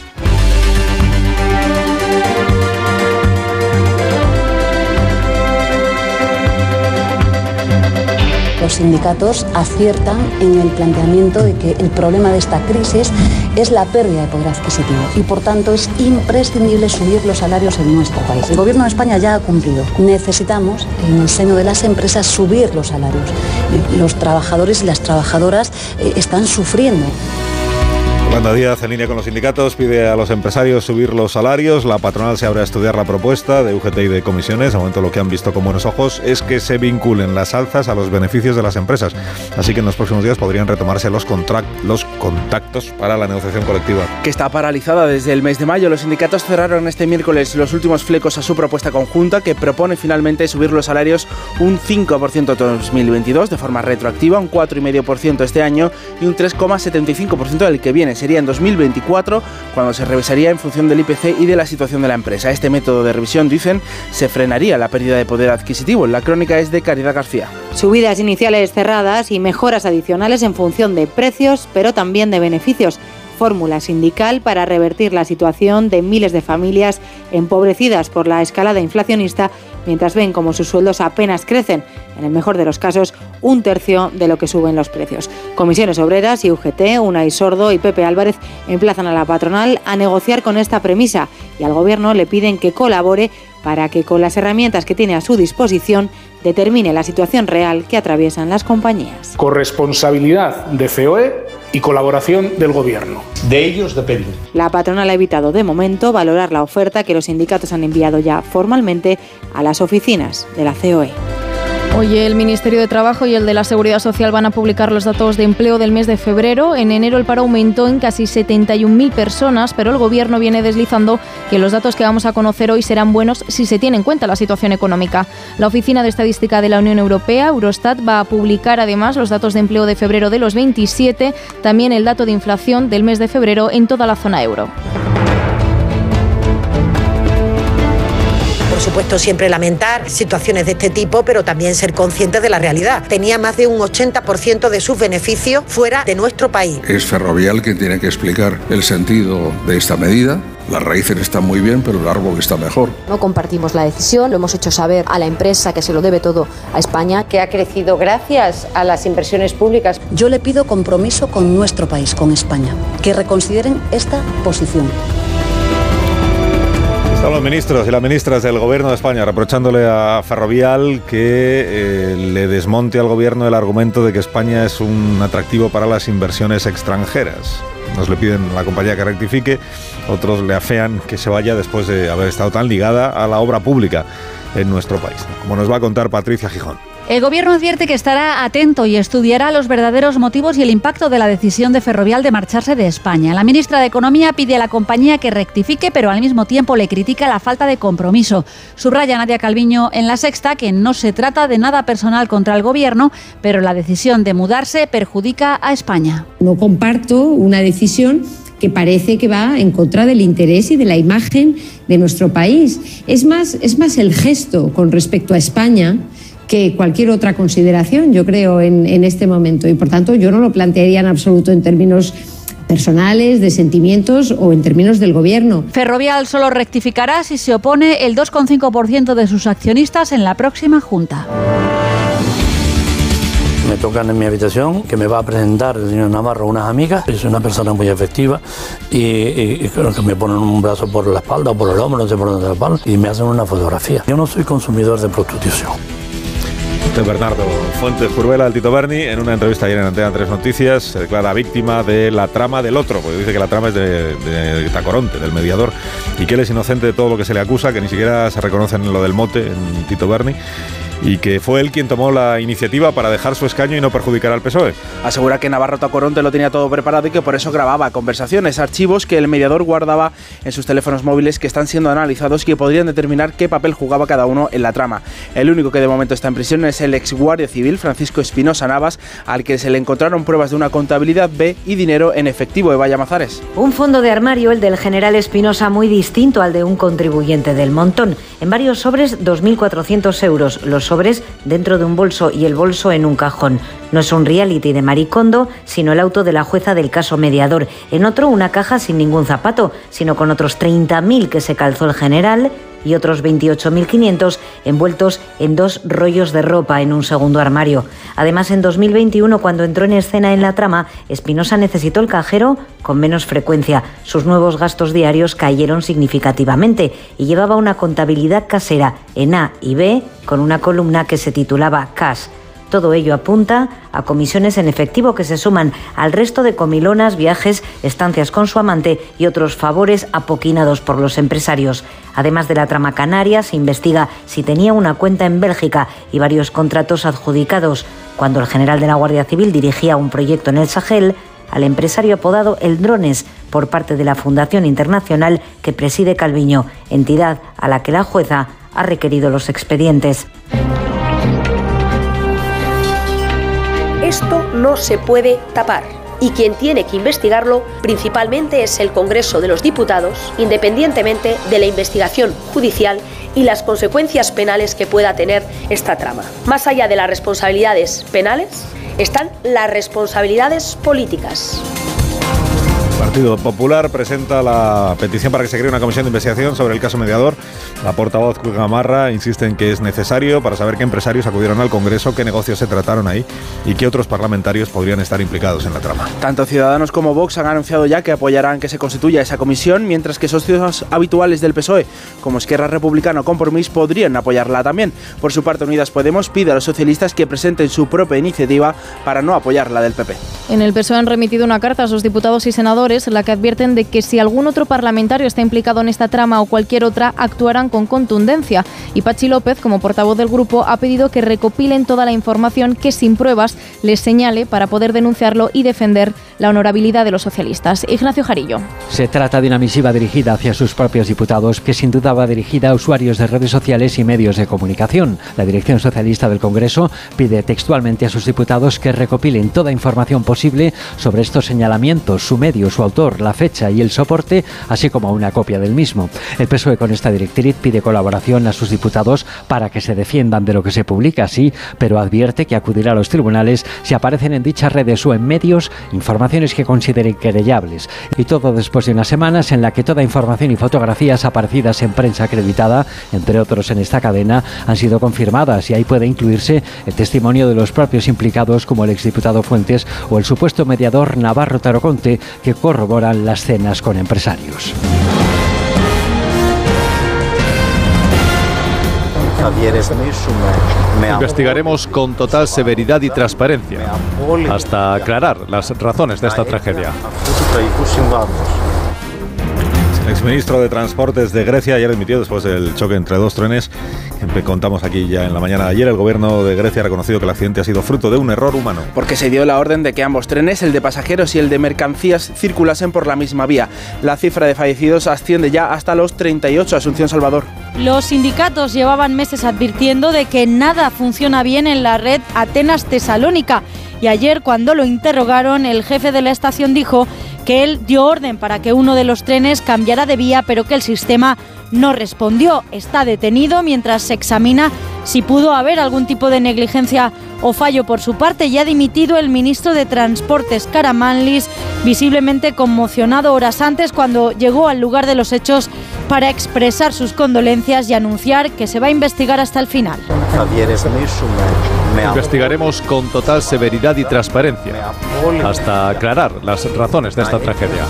Los sindicatos aciertan en el planteamiento de que el problema de esta crisis es la pérdida de poder adquisitivo y por tanto es imprescindible subir los salarios en nuestro país. El gobierno de España ya ha cumplido. Necesitamos en el seno de las empresas subir los salarios. Los trabajadores y las trabajadoras eh, están sufriendo. Yolanda Díaz, en línea con los sindicatos, pide a los empresarios subir los salarios. La patronal se abre a estudiar la propuesta de UGT de comisiones. De momento lo que han visto con buenos ojos es que se vinculen las alzas a los beneficios de las empresas. Así que en los próximos días podrían retomarse los, los contactos para la negociación colectiva. Que está paralizada desde el mes de mayo. Los sindicatos cerraron este miércoles los últimos flecos a su propuesta conjunta que propone finalmente subir los salarios un 5% en 2022 de forma retroactiva, un 4,5% este año y un 3,75% del que viene sería en 2024, cuando se revisaría en función del IPC y de la situación de la empresa. Este método de revisión, dicen, se frenaría la pérdida de poder adquisitivo. La crónica es de Caridad García. Subidas iniciales cerradas y mejoras adicionales en función de precios, pero también de beneficios fórmula sindical para revertir la situación de miles de familias empobrecidas por la escalada inflacionista mientras ven como sus sueldos apenas crecen, en el mejor de los casos, un tercio de lo que suben los precios. Comisiones Obreras y UGT, Unai Sordo y Pepe Álvarez emplazan a la patronal a negociar con esta premisa y al Gobierno le piden que colabore para que con las herramientas que tiene a su disposición determine la situación real que atraviesan las compañías. Corresponsabilidad de COE y colaboración del Gobierno. De ellos depende. La patronal ha evitado de momento valorar la oferta que los sindicatos han enviado ya formalmente a las oficinas de la COE. Hoy el Ministerio de Trabajo y el de la Seguridad Social van a publicar los datos de empleo del mes de febrero. En enero el paro aumentó en casi 71.000 personas, pero el Gobierno viene deslizando que los datos que vamos a conocer hoy serán buenos si se tiene en cuenta la situación económica. La Oficina de Estadística de la Unión Europea, Eurostat, va a publicar además los datos de empleo de febrero de los 27, también el dato de inflación del mes de febrero en toda la zona euro. Supuesto, siempre lamentar situaciones de este tipo, pero también ser conscientes de la realidad. Tenía más de un 80% de sus beneficios fuera de nuestro país. Es Ferrovial quien tiene que explicar el sentido de esta medida. Las raíces están muy bien, pero el árbol está mejor. No compartimos la decisión, lo hemos hecho saber a la empresa que se lo debe todo a España. Que ha crecido gracias a las inversiones públicas. Yo le pido compromiso con nuestro país, con España, que reconsideren esta posición. Están los ministros y las ministras del Gobierno de España reprochándole a Ferrovial que eh, le desmonte al Gobierno el argumento de que España es un atractivo para las inversiones extranjeras. Nos le piden a la compañía que rectifique, otros le afean que se vaya después de haber estado tan ligada a la obra pública en nuestro país, como nos va a contar Patricia Gijón. El Gobierno advierte que estará atento y estudiará los verdaderos motivos y el impacto de la decisión de Ferrovial de marcharse de España. La ministra de Economía pide a la compañía que rectifique, pero al mismo tiempo le critica la falta de compromiso. Subraya Nadia Calviño en la sexta que no se trata de nada personal contra el Gobierno, pero la decisión de mudarse perjudica a España. No comparto una decisión que parece que va en contra del interés y de la imagen de nuestro país. Es más, es más el gesto con respecto a España que cualquier otra consideración, yo creo, en, en, este momento. Y por tanto, yo no lo plantearía en absoluto en términos personales, de sentimientos o en términos del gobierno. Ferrovial solo rectificará si se opone el 2,5% de sus accionistas en la próxima Junta. Me tocan en mi habitación que me va a presentar el señor Navarro unas amigas. Es una persona muy efectiva y, y, y creo que me ponen un brazo por la espalda o por el hombro, no sé por dónde la espalda, y me hacen una fotografía. Yo no soy consumidor de prostitución. Bernardo Fuentes Curvela, el Tito Berni, en una entrevista ayer en Antena 3 Noticias, se declara víctima de la trama del otro, porque dice que la trama es de, de, Tacoronte, del mediador, y que él es inocente de todo lo que se le acusa, que ni siquiera se reconoce en lo del mote en Tito Berni y que fue él quien tomó la iniciativa para dejar su escaño y no perjudicar al PSOE. Asegura que Navarro Tacoronte lo tenía todo preparado y que por eso grababa conversaciones, archivos que el mediador guardaba en sus teléfonos móviles que están siendo analizados y que podrían determinar qué papel jugaba cada uno en la trama. El único que de momento está en prisión es el ex guardia civil Francisco Espinosa Navas, al que se le encontraron pruebas de una contabilidad B y dinero en efectivo de Vaya Mazares. Un fondo de armario, el del general Espinosa, muy distinto al de un contribuyente del montón. En varios sobres, 2.400 euros. Los sobres dentro de un bolso y el bolso en un cajón. No es un reality de Maricondo, sino el auto de la jueza del caso mediador. En otro, una caja sin ningún zapato, sino con otros 30.000 que se calzó el general y otros 28.500 envueltos en dos rollos de ropa en un segundo armario. Además, en 2021, cuando entró en escena en la trama, Espinosa necesitó el cajero con menos frecuencia. Sus nuevos gastos diarios cayeron significativamente y llevaba una contabilidad casera en A y B con una columna que se titulaba Cash. Todo ello apunta a comisiones en efectivo que se suman al resto de comilonas, viajes, estancias con su amante y otros favores apoquinados por los empresarios. Además de la trama canaria, se investiga si tenía una cuenta en Bélgica y varios contratos adjudicados. Cuando el general de la Guardia Civil dirigía un proyecto en el Sahel, al empresario apodado El Drones por parte de la Fundación Internacional que preside Calviño, entidad a la que la jueza ha requerido los expedientes. Esto no se puede tapar. Y quien tiene que investigarlo principalmente es el Congreso de los Diputados, independientemente de la investigación judicial y las consecuencias penales que pueda tener esta trama. Más allá de las responsabilidades penales, están las responsabilidades políticas. El Partido Popular presenta la petición para que se cree una comisión de investigación sobre el caso mediador. La portavoz Gamarra insiste en que es necesario para saber qué empresarios acudieron al Congreso, qué negocios se trataron ahí y qué otros parlamentarios podrían estar implicados en la trama. Tanto Ciudadanos como Vox han anunciado ya que apoyarán que se constituya esa comisión, mientras que socios habituales del PSOE, como Esquerra Republicana o Compromís, podrían apoyarla también. Por su parte, Unidas Podemos pide a los socialistas que presenten su propia iniciativa para no apoyar la del PP. En el PSOE han remitido una carta a sus diputados y senadores senadores, en la que advierten de que si algún otro parlamentario está implicado en esta trama o cualquier otra, actuarán con contundencia. Y Pachi López, como portavoz del grupo, ha pedido que recopilen toda la información que sin pruebas les señale para poder denunciarlo y defender la honorabilidad de los socialistas. Ignacio Jarillo. Se trata de una misiva dirigida hacia sus propios diputados, que sin duda va dirigida a usuarios de redes sociales y medios de comunicación. La dirección socialista del Congreso pide textualmente a sus diputados que recopilen toda información posible sobre estos señalamientos, su medio, su autor, la fecha y el soporte, así como una copia del mismo. El PSOE con esta directriz pide colaboración a sus diputados para que se defiendan de lo que se publica, sí, pero advierte que acudirá a los tribunales si aparecen en dichas redes o en medios informaciones que consideren querellables. Y todo después de unas semanas en la que toda información y fotografías aparecidas en prensa acreditada, entre otros en esta cadena, han sido confirmadas y ahí puede incluirse el testimonio de los propios implicados como el exdiputado Fuentes o el supuesto mediador Navarro Taroconte que corroboran las cenas con empresarios. Investigaremos con total severidad y transparencia hasta aclarar las razones de esta tragedia. Exministro de Transportes de Grecia ayer admitió, después del choque entre dos trenes, que contamos aquí ya en la mañana de ayer, el gobierno de Grecia ha reconocido que el accidente ha sido fruto de un error humano. Porque se dio la orden de que ambos trenes, el de pasajeros y el de mercancías, circulasen por la misma vía. La cifra de fallecidos asciende ya hasta los 38. Asunción Salvador. Los sindicatos llevaban meses advirtiendo de que nada funciona bien en la red Atenas-Tesalónica. Y ayer, cuando lo interrogaron, el jefe de la estación dijo que él dio orden para que uno de los trenes cambiara de vía, pero que el sistema no respondió. Está detenido mientras se examina si pudo haber algún tipo de negligencia o fallo por su parte. Ya ha dimitido el ministro de Transportes, Karamanlis, visiblemente conmocionado horas antes cuando llegó al lugar de los hechos para expresar sus condolencias y anunciar que se va a investigar hasta el final. Investigaremos con total severidad y transparencia hasta aclarar las razones de esta tragedia.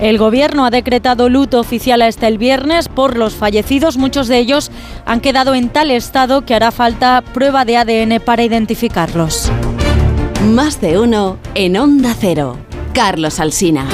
El gobierno ha decretado luto oficial hasta el viernes por los fallecidos. Muchos de ellos han quedado en tal estado que hará falta prueba de ADN para identificarlos. Más de uno en Onda Cero. Carlos Alsina.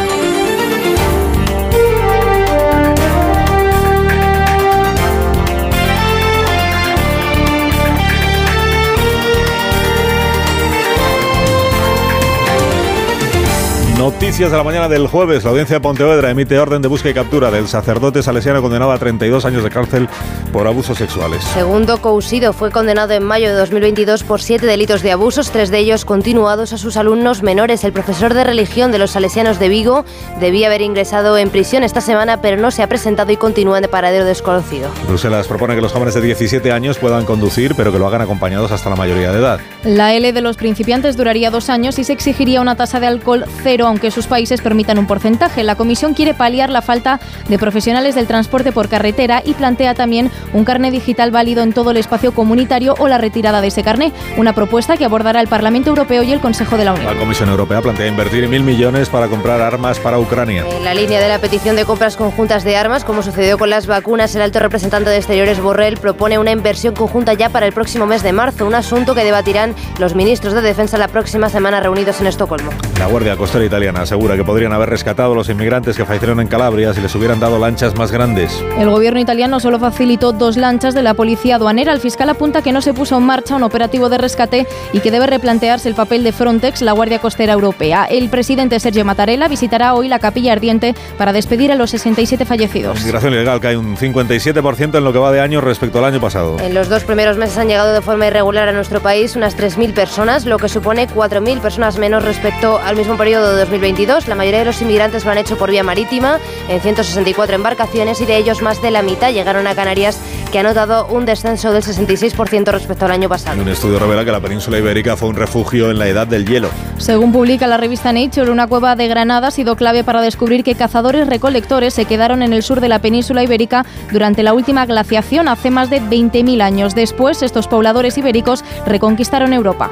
Noticias de la mañana del jueves. La audiencia de Pontevedra emite orden de búsqueda y captura del sacerdote salesiano condenado a 32 años de cárcel por abusos sexuales. Segundo Cousido fue condenado en mayo de 2022 por siete delitos de abusos, tres de ellos continuados a sus alumnos menores. El profesor de religión de los salesianos de Vigo debía haber ingresado en prisión esta semana, pero no se ha presentado y continúa en paradero desconocido. Bruselas propone que los jóvenes de 17 años puedan conducir, pero que lo hagan acompañados hasta la mayoría de edad. La L de los principiantes duraría dos años y se exigiría una tasa de alcohol cero aunque sus países permitan un porcentaje. La Comisión quiere paliar la falta de profesionales del transporte por carretera y plantea también un carné digital válido en todo el espacio comunitario o la retirada de ese carné, una propuesta que abordará el Parlamento Europeo y el Consejo de la Unión. La Comisión Europea plantea invertir mil millones para comprar armas para Ucrania. En la línea de la petición de compras conjuntas de armas, como sucedió con las vacunas, el alto representante de Exteriores Borrell propone una inversión conjunta ya para el próximo mes de marzo, un asunto que debatirán los ministros de Defensa la próxima semana reunidos en Estocolmo. La Guardia Costera Italiana asegura que podrían haber rescatado a los inmigrantes que fallecieron en Calabria si les hubieran dado lanchas más grandes. El gobierno italiano solo facilitó dos lanchas de la policía aduanera. El fiscal apunta que no se puso en marcha un operativo de rescate y que debe replantearse el papel de Frontex, la Guardia Costera Europea. El presidente Sergio Mattarella visitará hoy la capilla ardiente para despedir a los 67 fallecidos. La migración ilegal cae un 57% en lo que va de año respecto al año pasado. En los dos primeros meses han llegado de forma irregular a nuestro país unas 3.000 personas, lo que supone 4.000 personas menos respecto al mismo periodo de 2022. La mayoría de los inmigrantes lo han hecho por vía marítima en 164 embarcaciones y de ellos más de la mitad llegaron a Canarias, que ha notado un descenso del 66% respecto al año pasado. Un estudio revela que la península ibérica fue un refugio en la edad del hielo. Según publica la revista Nature, una cueva de Granada ha sido clave para descubrir que cazadores recolectores se quedaron en el sur de la península ibérica durante la última glaciación hace más de 20.000 años. Después, estos pobladores ibéricos reconquistaron Europa.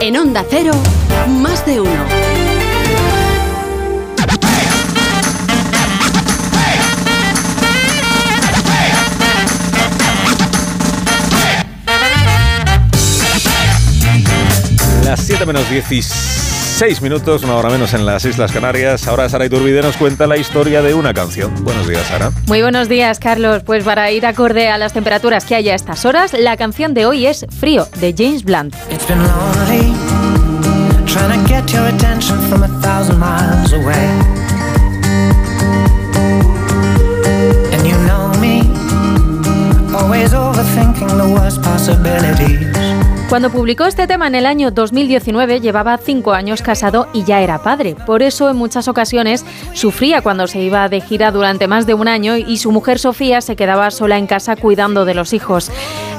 En Onda Cero, más de uno. Las 7 menos 16 seis minutos, una hora menos en las Islas Canarias. Ahora Sara Iturbide nos cuenta la historia de una canción. Buenos días, Sara. Muy buenos días, Carlos. Pues para ir acorde a las temperaturas que hay a estas horas, la canción de hoy es Frío, de James Blunt. Cuando publicó este tema en el año 2019 llevaba cinco años casado y ya era padre. Por eso en muchas ocasiones sufría cuando se iba de gira durante más de un año y su mujer Sofía se quedaba sola en casa cuidando de los hijos.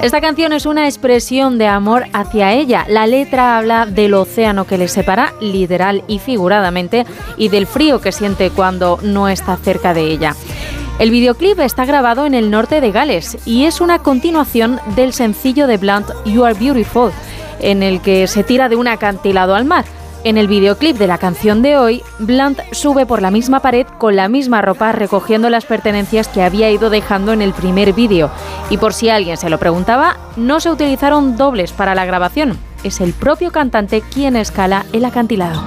Esta canción es una expresión de amor hacia ella. La letra habla del océano que le separa, literal y figuradamente, y del frío que siente cuando no está cerca de ella. El videoclip está grabado en el norte de Gales y es una continuación del sencillo de Blunt You Are Beautiful, en el que se tira de un acantilado al mar. En el videoclip de la canción de hoy, Blunt sube por la misma pared con la misma ropa recogiendo las pertenencias que había ido dejando en el primer vídeo. Y por si alguien se lo preguntaba, no se utilizaron dobles para la grabación. Es el propio cantante quien escala el acantilado.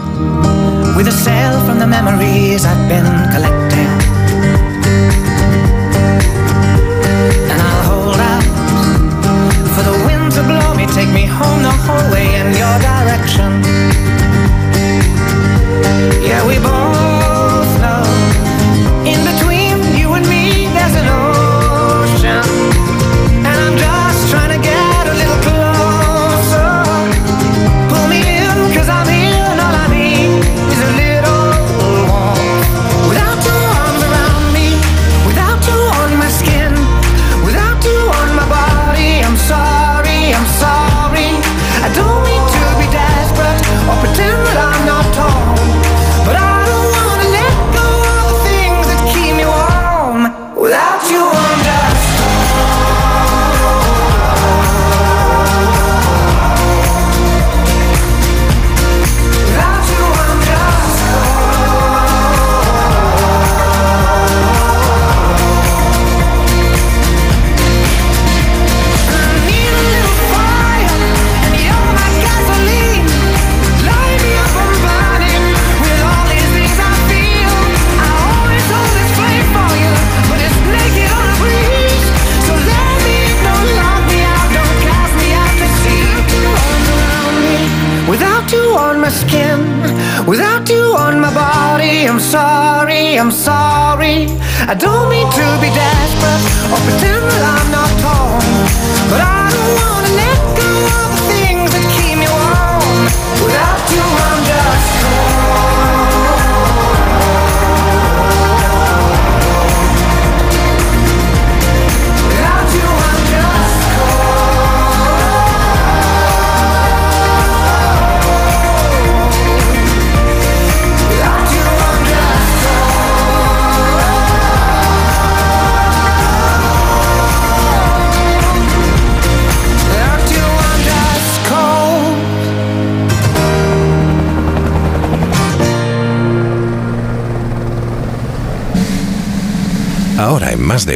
Me home the whole way in your direction. Yeah, we both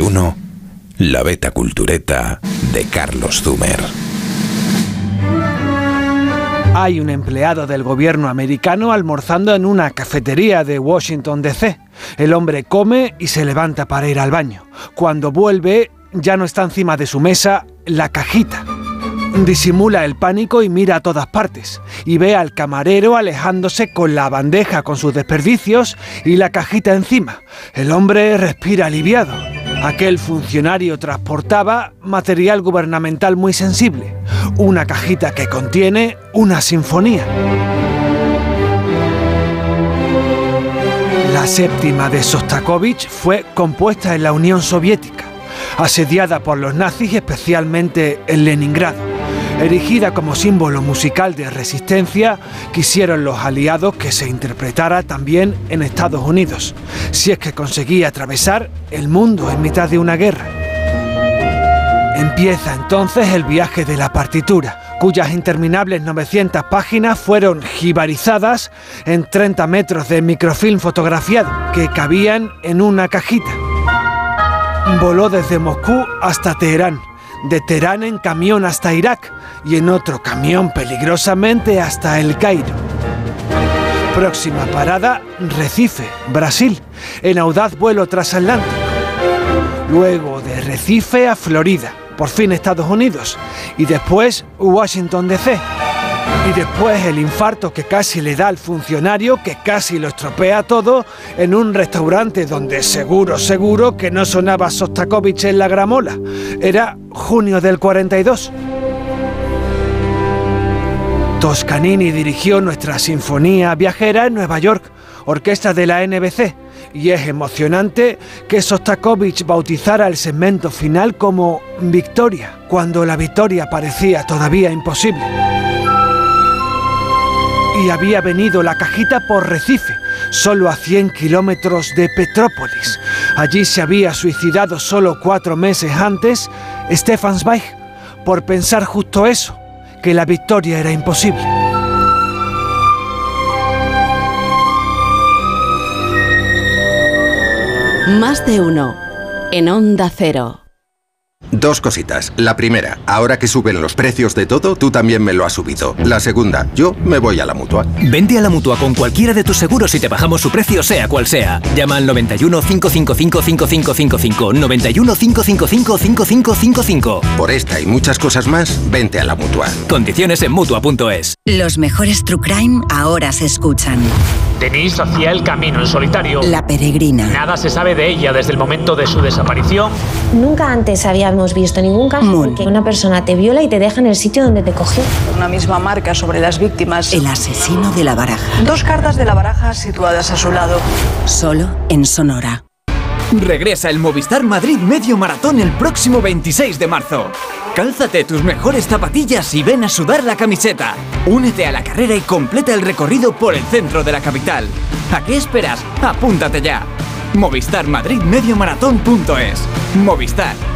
uno, la beta cultureta de Carlos Zumer. Hay un empleado del gobierno americano almorzando en una cafetería de Washington, D.C. El hombre come y se levanta para ir al baño. Cuando vuelve, ya no está encima de su mesa la cajita. Disimula el pánico y mira a todas partes. Y ve al camarero alejándose con la bandeja con sus desperdicios y la cajita encima. El hombre respira aliviado. Aquel funcionario transportaba material gubernamental muy sensible. Una cajita que contiene una sinfonía. La séptima de Sostakovich fue compuesta en la Unión Soviética, asediada por los nazis especialmente en Leningrado. Erigida como símbolo musical de resistencia, quisieron los aliados que se interpretara también en Estados Unidos, si es que conseguía atravesar el mundo en mitad de una guerra. Empieza entonces el viaje de la partitura, cuyas interminables 900 páginas fueron jibarizadas en 30 metros de microfilm fotografiado que cabían en una cajita. Voló desde Moscú hasta Teherán, de Teherán en camión hasta Irak y en otro camión peligrosamente hasta El Cairo. Próxima parada, Recife, Brasil, en audaz vuelo transatlántico. Luego de Recife a Florida, por fin Estados Unidos. Y después Washington DC. Y después el infarto que casi le da al funcionario, que casi lo estropea todo, en un restaurante donde seguro, seguro que no sonaba Sostakovich en la gramola. Era junio del 42. Toscanini dirigió nuestra sinfonía viajera en Nueva York, orquesta de la NBC, y es emocionante que Sostakovich bautizara el segmento final como Victoria, cuando la victoria parecía todavía imposible. Y había venido la cajita por Recife, solo a 100 kilómetros de Petrópolis. Allí se había suicidado solo cuatro meses antes Stefan Zweig, por pensar justo eso, que la victoria era imposible. Más de uno. En Onda Cero. Dos cositas. La primera, ahora que suben los precios de todo, tú también me lo has subido. La segunda, yo me voy a la mutua. Vente a la mutua con cualquiera de tus seguros y te bajamos su precio, sea cual sea. Llama al 91 555 5555. 91 555 5555. Por esta y muchas cosas más, vente a la mutua. Condiciones en mutua.es. Los mejores True Crime ahora se escuchan. Denise hacía el camino en solitario. La peregrina. Nada se sabe de ella desde el momento de su desaparición. Nunca antes habíamos visto ningún caso en que una persona te viola y te deja en el sitio donde te cogió. Una misma marca sobre las víctimas. El asesino de la baraja. Dos cartas de la baraja situadas a su lado. Solo en Sonora. Regresa el Movistar Madrid Medio Maratón el próximo 26 de marzo. Cálzate tus mejores zapatillas y ven a sudar la camiseta. Únete a la carrera y completa el recorrido por el centro de la capital. ¿A qué esperas? Apúntate ya. Movistar Madrid Medio Maratón.es. Movistar.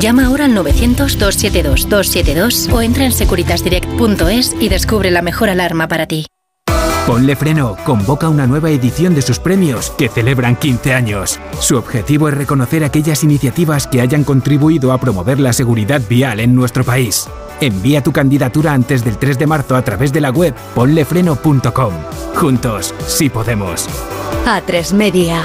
Llama ahora al 900-272-272 o entra en securitasdirect.es y descubre la mejor alarma para ti. Ponle Freno convoca una nueva edición de sus premios que celebran 15 años. Su objetivo es reconocer aquellas iniciativas que hayan contribuido a promover la seguridad vial en nuestro país. Envía tu candidatura antes del 3 de marzo a través de la web ponlefreno.com. Juntos, sí podemos. A3 Media.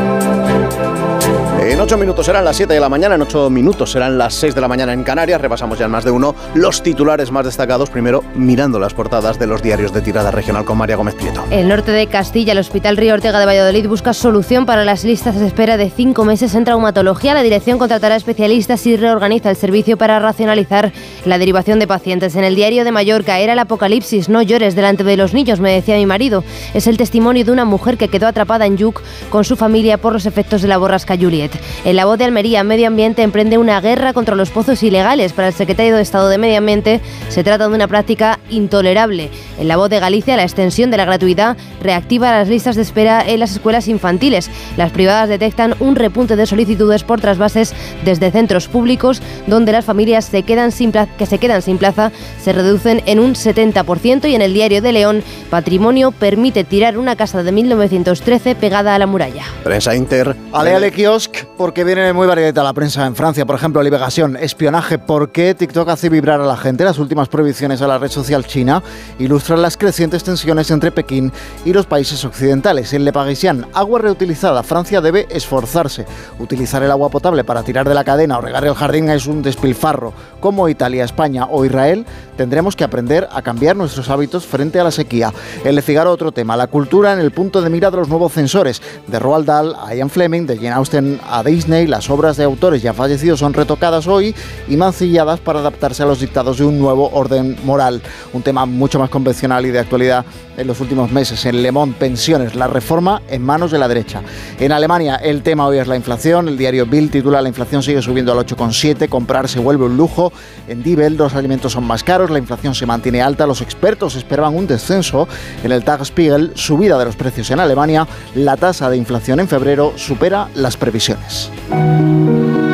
En 8 minutos serán las 7 de la mañana, en 8 minutos serán las 6 de la mañana en Canarias. Repasamos ya en más de uno los titulares más destacados. Primero, mirando las portadas de los diarios de tirada regional con María Gómez Prieto. El norte de Castilla, el Hospital Río Ortega de Valladolid busca solución para las listas de espera de cinco meses en traumatología. La dirección contratará especialistas y reorganiza el servicio para racionalizar la derivación de pacientes. En el diario de Mallorca era el apocalipsis. No llores delante de los niños, me decía mi marido. Es el testimonio de una mujer que quedó atrapada en Yuc con su familia por los efectos de la borrasca Juliet. En la voz de Almería, Medio Ambiente emprende una guerra contra los pozos ilegales. Para el secretario de Estado de Medio Ambiente se trata de una práctica intolerable. En la voz de Galicia, la extensión de la gratuidad reactiva las listas de espera en las escuelas infantiles. Las privadas detectan un repunte de solicitudes por trasvases desde centros públicos, donde las familias se quedan sin plaza, que se quedan sin plaza se reducen en un 70%. Y en el diario de León, Patrimonio permite tirar una casa de 1913 pegada a la muralla. Prensa Inter. Ale, ale, kiosc, porque viene muy variada la prensa en Francia. Por ejemplo, Liberación, espionaje. ¿Por qué TikTok hace vibrar a la gente? Las últimas prohibiciones a la red social china ilustran las crecientes tensiones entre Pekín y los países occidentales. En Le Parisien, agua reutilizada. Francia debe esforzarse. Utilizar el agua potable para tirar de la cadena o regar el jardín es un despilfarro. Como Italia, España o Israel, tendremos que aprender a cambiar nuestros hábitos frente a la sequía. El Le Figaro, otro tema. La cultura en el punto de mira de los nuevos censores. De Roald Dahl a Ian Fleming, de Jane Austen a David Disney, las obras de autores ya fallecidos son retocadas hoy y mancilladas para adaptarse a los dictados de un nuevo orden moral. Un tema mucho más convencional y de actualidad en los últimos meses. En Le Monde, pensiones, la reforma en manos de la derecha. En Alemania, el tema hoy es la inflación. El diario Bild titula La inflación sigue subiendo al 8,7, comprar se vuelve un lujo. En Diebel, los alimentos son más caros, la inflación se mantiene alta. Los expertos esperaban un descenso. En el Tagesspiegel, subida de los precios en Alemania. La tasa de inflación en febrero supera las previsiones. Peace.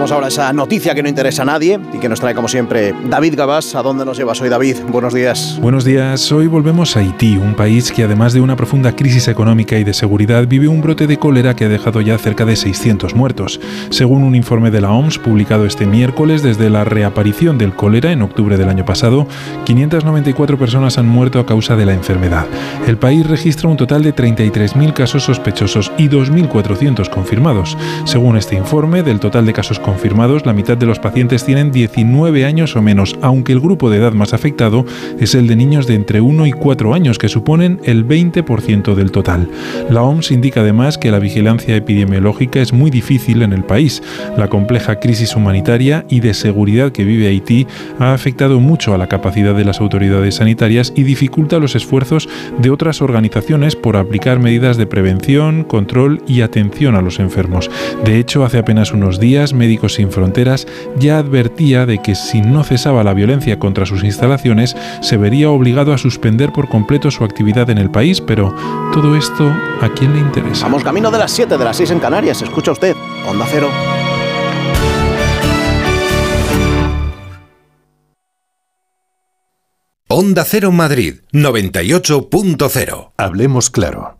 Contamos ahora esa noticia que no interesa a nadie y que nos trae como siempre David Gabás. ¿A dónde nos llevas hoy David? Buenos días. Buenos días. Hoy volvemos a Haití, un país que además de una profunda crisis económica y de seguridad vive un brote de cólera que ha dejado ya cerca de 600 muertos. Según un informe de la OMS publicado este miércoles, desde la reaparición del cólera en octubre del año pasado, 594 personas han muerto a causa de la enfermedad. El país registra un total de 33.000 casos sospechosos y 2.400 confirmados. Según este informe, del total de casos confirmados, la mitad de los pacientes tienen 19 años o menos, aunque el grupo de edad más afectado es el de niños de entre 1 y 4 años, que suponen el 20% del total. La OMS indica además que la vigilancia epidemiológica es muy difícil en el país. La compleja crisis humanitaria y de seguridad que vive Haití ha afectado mucho a la capacidad de las autoridades sanitarias y dificulta los esfuerzos de otras organizaciones por aplicar medidas de prevención, control y atención a los enfermos. De hecho, hace apenas unos días, Médicos Sin Fronteras ya advertía de que si no cesaba la violencia contra sus instalaciones, se vería obligado a suspender por completo su actividad en el país, pero todo esto, ¿a quién le interesa? Vamos camino de las 7 de las 6 en Canarias. Escucha usted. Onda Cero. Onda Cero Madrid 98.0. Hablemos claro.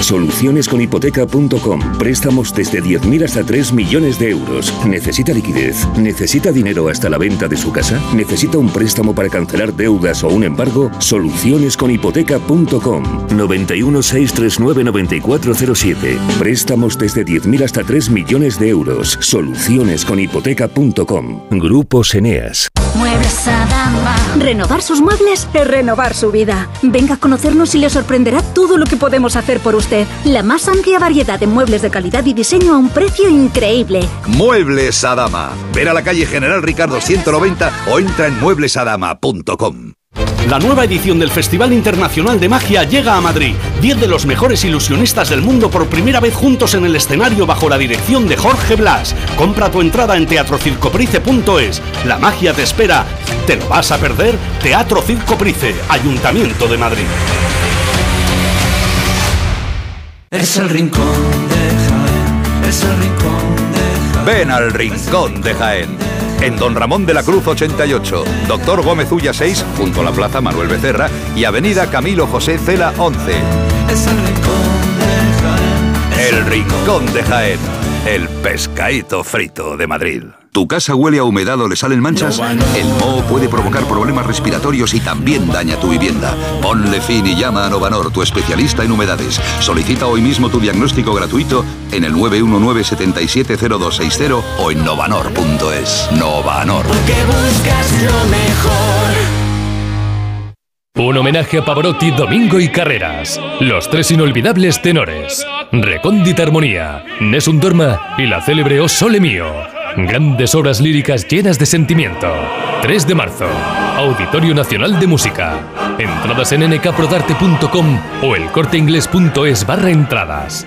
Solucionesconhipoteca.com. Préstamos desde 10.000 hasta 3 millones de euros. ¿Necesita liquidez? ¿Necesita dinero hasta la venta de su casa? ¿Necesita un préstamo para cancelar deudas o un embargo? Solucionesconhipoteca.com. 91 639 9407. Préstamos desde 10.000 hasta 3 millones de euros. Solucionesconhipoteca.com. Grupos Eneas. Muebles Adama. Renovar sus muebles es renovar su vida. Venga a conocernos y le sorprenderá todo lo que podemos hacer por usted. La más amplia variedad de muebles de calidad y diseño a un precio increíble. Muebles Adama. Ver a la calle General Ricardo 190 o entra en mueblesadama.com. La nueva edición del Festival Internacional de Magia llega a Madrid. Diez de los mejores ilusionistas del mundo por primera vez juntos en el escenario bajo la dirección de Jorge Blas. Compra tu entrada en teatrocircoprice.es. La magia te espera. ¿Te lo vas a perder? Teatro Circoprice, Ayuntamiento de Madrid. Es el rincón de Jaén, es el rincón de Jaén. Ven al Rincón de Jaén. En Don Ramón de la Cruz 88, Doctor Gómez Ulla 6, junto a la Plaza Manuel Becerra y Avenida Camilo José Cela 11. Es el rincón de Jaén. El Rincón de Jaén. El pescadito frito de Madrid. ¿Tu casa huele a humedad o le salen manchas? El moho puede provocar problemas respiratorios y también daña tu vivienda. Ponle fin y llama a Novanor, tu especialista en humedades. Solicita hoy mismo tu diagnóstico gratuito en el 919-770260 o en novanor.es. Novanor. Que buscas lo mejor. Un homenaje a Pavarotti, Domingo y Carreras. Los tres inolvidables tenores. Recóndita Armonía, Nessun Dorma y la célebre O Sole Mio. Grandes obras líricas llenas de sentimiento. 3 de marzo. Auditorio Nacional de Música. Entradas en nkprodarte.com o elcorteingles.es barra entradas.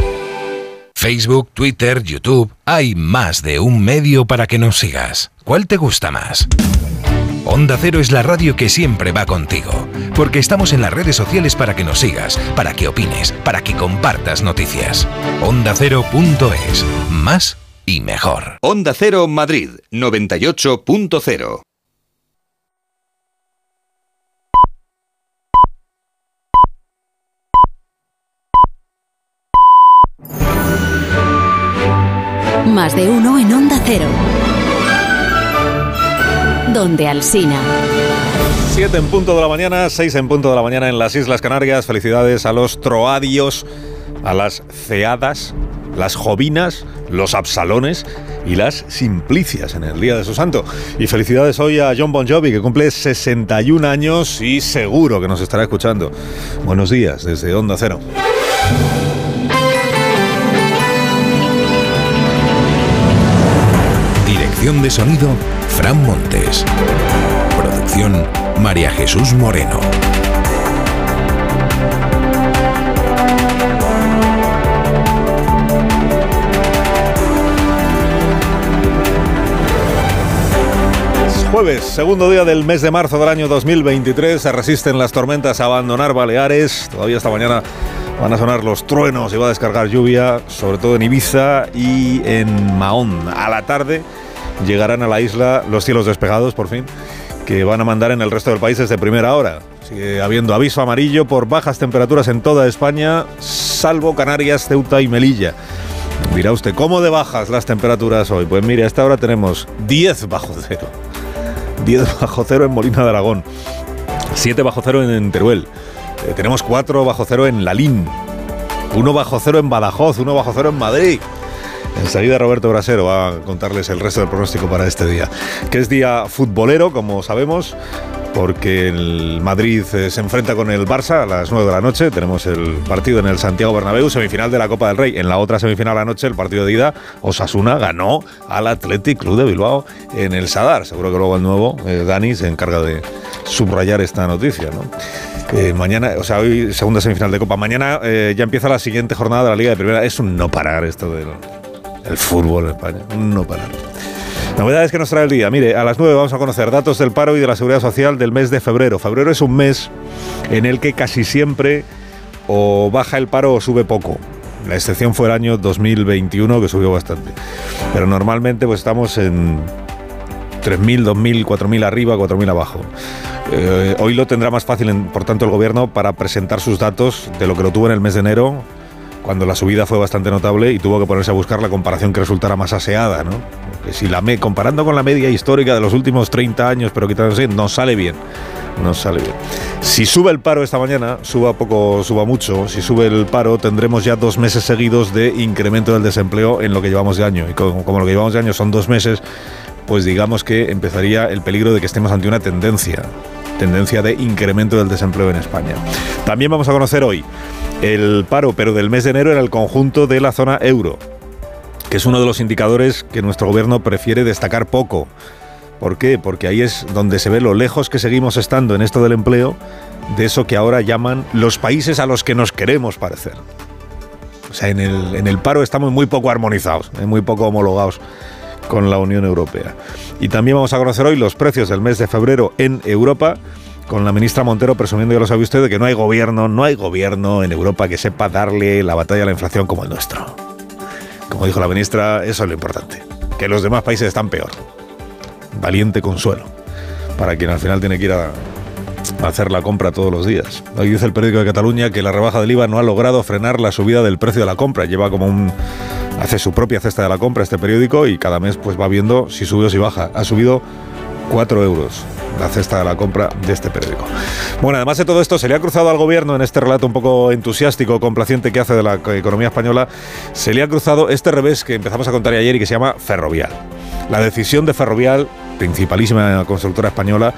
Facebook, Twitter, YouTube, hay más de un medio para que nos sigas. ¿Cuál te gusta más? Onda Cero es la radio que siempre va contigo, porque estamos en las redes sociales para que nos sigas, para que opines, para que compartas noticias. OndaCero.es, más y mejor. Onda Cero Madrid 98.0. Más de uno en Onda Cero. Donde Alsina. 7 en punto de la mañana, 6 en punto de la mañana en las Islas Canarias. Felicidades a los troadios, a las ceadas, las jovinas, los absalones y las simplicias en el día de su santo. Y felicidades hoy a John Bon Jovi, que cumple 61 años y seguro que nos estará escuchando. Buenos días desde Onda Cero. De sonido, Fran Montes. Producción, María Jesús Moreno. Jueves, segundo día del mes de marzo del año 2023, se resisten las tormentas a abandonar Baleares. Todavía esta mañana van a sonar los truenos y va a descargar lluvia, sobre todo en Ibiza y en Mahón. A la tarde llegarán a la isla los cielos despejados, por fin, que van a mandar en el resto del país desde primera hora. Sigue habiendo aviso amarillo por bajas temperaturas en toda España, salvo Canarias, Ceuta y Melilla. Dirá usted, ¿cómo de bajas las temperaturas hoy? Pues mire, a esta hora tenemos 10 bajo cero. 10 bajo cero en Molina de Aragón. 7 bajo cero en Teruel. Eh, tenemos 4 bajo cero en Lalín. 1 bajo cero en Badajoz. 1 bajo cero en Madrid. Enseguida Roberto Brasero va a contarles el resto del pronóstico para este día. Que es día futbolero, como sabemos, porque el Madrid eh, se enfrenta con el Barça a las 9 de la noche. Tenemos el partido en el Santiago Bernabéu, semifinal de la Copa del Rey. En la otra semifinal de la noche, el partido de ida, Osasuna ganó al Athletic Club de Bilbao en el Sadar. Seguro que luego el nuevo, eh, Dani, se encarga de subrayar esta noticia, ¿no? Eh, mañana, o sea, hoy segunda semifinal de Copa. Mañana eh, ya empieza la siguiente jornada de la Liga de Primera. Es un no parar esto del el fútbol en España. No parar. Novedades que nos trae el día. Mire, a las 9 vamos a conocer datos del paro y de la seguridad social del mes de febrero. Febrero es un mes en el que casi siempre o baja el paro o sube poco. La excepción fue el año 2021 que subió bastante. Pero normalmente pues estamos en 3.000, 2.000, 4.000 arriba, 4.000 abajo. Eh, hoy lo tendrá más fácil, por tanto, el gobierno para presentar sus datos de lo que lo tuvo en el mes de enero, cuando la subida fue bastante notable y tuvo que ponerse a buscar la comparación que resultara más aseada, ¿no? Si la me, comparando con la media histórica de los últimos 30 años, pero quitándose, no sale bien. No sale bien. Si sube el paro esta mañana, suba poco, suba mucho, si sube el paro tendremos ya dos meses seguidos de incremento del desempleo en lo que llevamos de año. Y como, como lo que llevamos de año son dos meses, pues digamos que empezaría el peligro de que estemos ante una tendencia, tendencia de incremento del desempleo en España. También vamos a conocer hoy el paro, pero del mes de enero en el conjunto de la zona euro, que es uno de los indicadores que nuestro gobierno prefiere destacar poco. ¿Por qué? Porque ahí es donde se ve lo lejos que seguimos estando en esto del empleo de eso que ahora llaman los países a los que nos queremos parecer. O sea, en el, en el paro estamos muy poco armonizados, eh, muy poco homologados con la Unión Europea. Y también vamos a conocer hoy los precios del mes de febrero en Europa, con la ministra Montero presumiendo, ya lo sabe usted, de que no hay gobierno, no hay gobierno en Europa que sepa darle la batalla a la inflación como el nuestro. Como dijo la ministra, eso es lo importante, que los demás países están peor. Valiente consuelo, para quien al final tiene que ir a, hacer la compra todos los días. Hoy dice el periódico de Cataluña que la rebaja del IVA no ha logrado frenar la subida del precio de la compra. Lleva como un hace su propia cesta de la compra este periódico y cada mes pues va viendo si sube o si baja. Ha subido 4 euros la cesta de la compra de este periódico. Bueno, además de todo esto, se le ha cruzado al gobierno en este relato un poco entusiástico, complaciente que hace de la economía española, se le ha cruzado este revés que empezamos a contar ayer y que se llama Ferrovial. La decisión de Ferrovial, principalísima constructora española,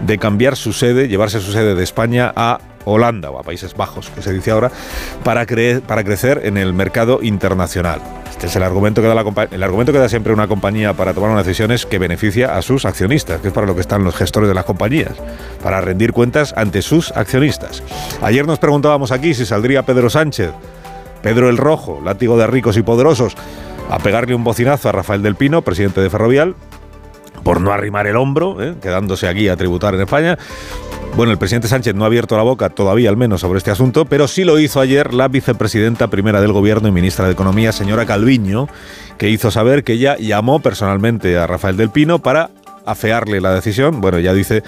de cambiar su sede, llevarse su sede de España a Holanda o a Países Bajos, que se dice ahora, para, para crecer en el mercado internacional. Este es el argumento, que da la el argumento que da siempre una compañía para tomar una decisión es que beneficia a sus accionistas, que es para lo que están los gestores de las compañías, para rendir cuentas ante sus accionistas. Ayer nos preguntábamos aquí si saldría Pedro Sánchez, Pedro el Rojo, látigo de ricos y poderosos, a pegarle un bocinazo a Rafael del Pino, presidente de Ferrovial, por no arrimar el hombro, ¿eh? quedándose aquí a tributar en España. Bueno, el presidente Sánchez no ha abierto la boca todavía, al menos, sobre este asunto, pero sí lo hizo ayer la vicepresidenta primera del Gobierno y ministra de Economía, señora Calviño, que hizo saber que ella llamó personalmente a Rafael del Pino para afearle la decisión. Bueno, ya dice,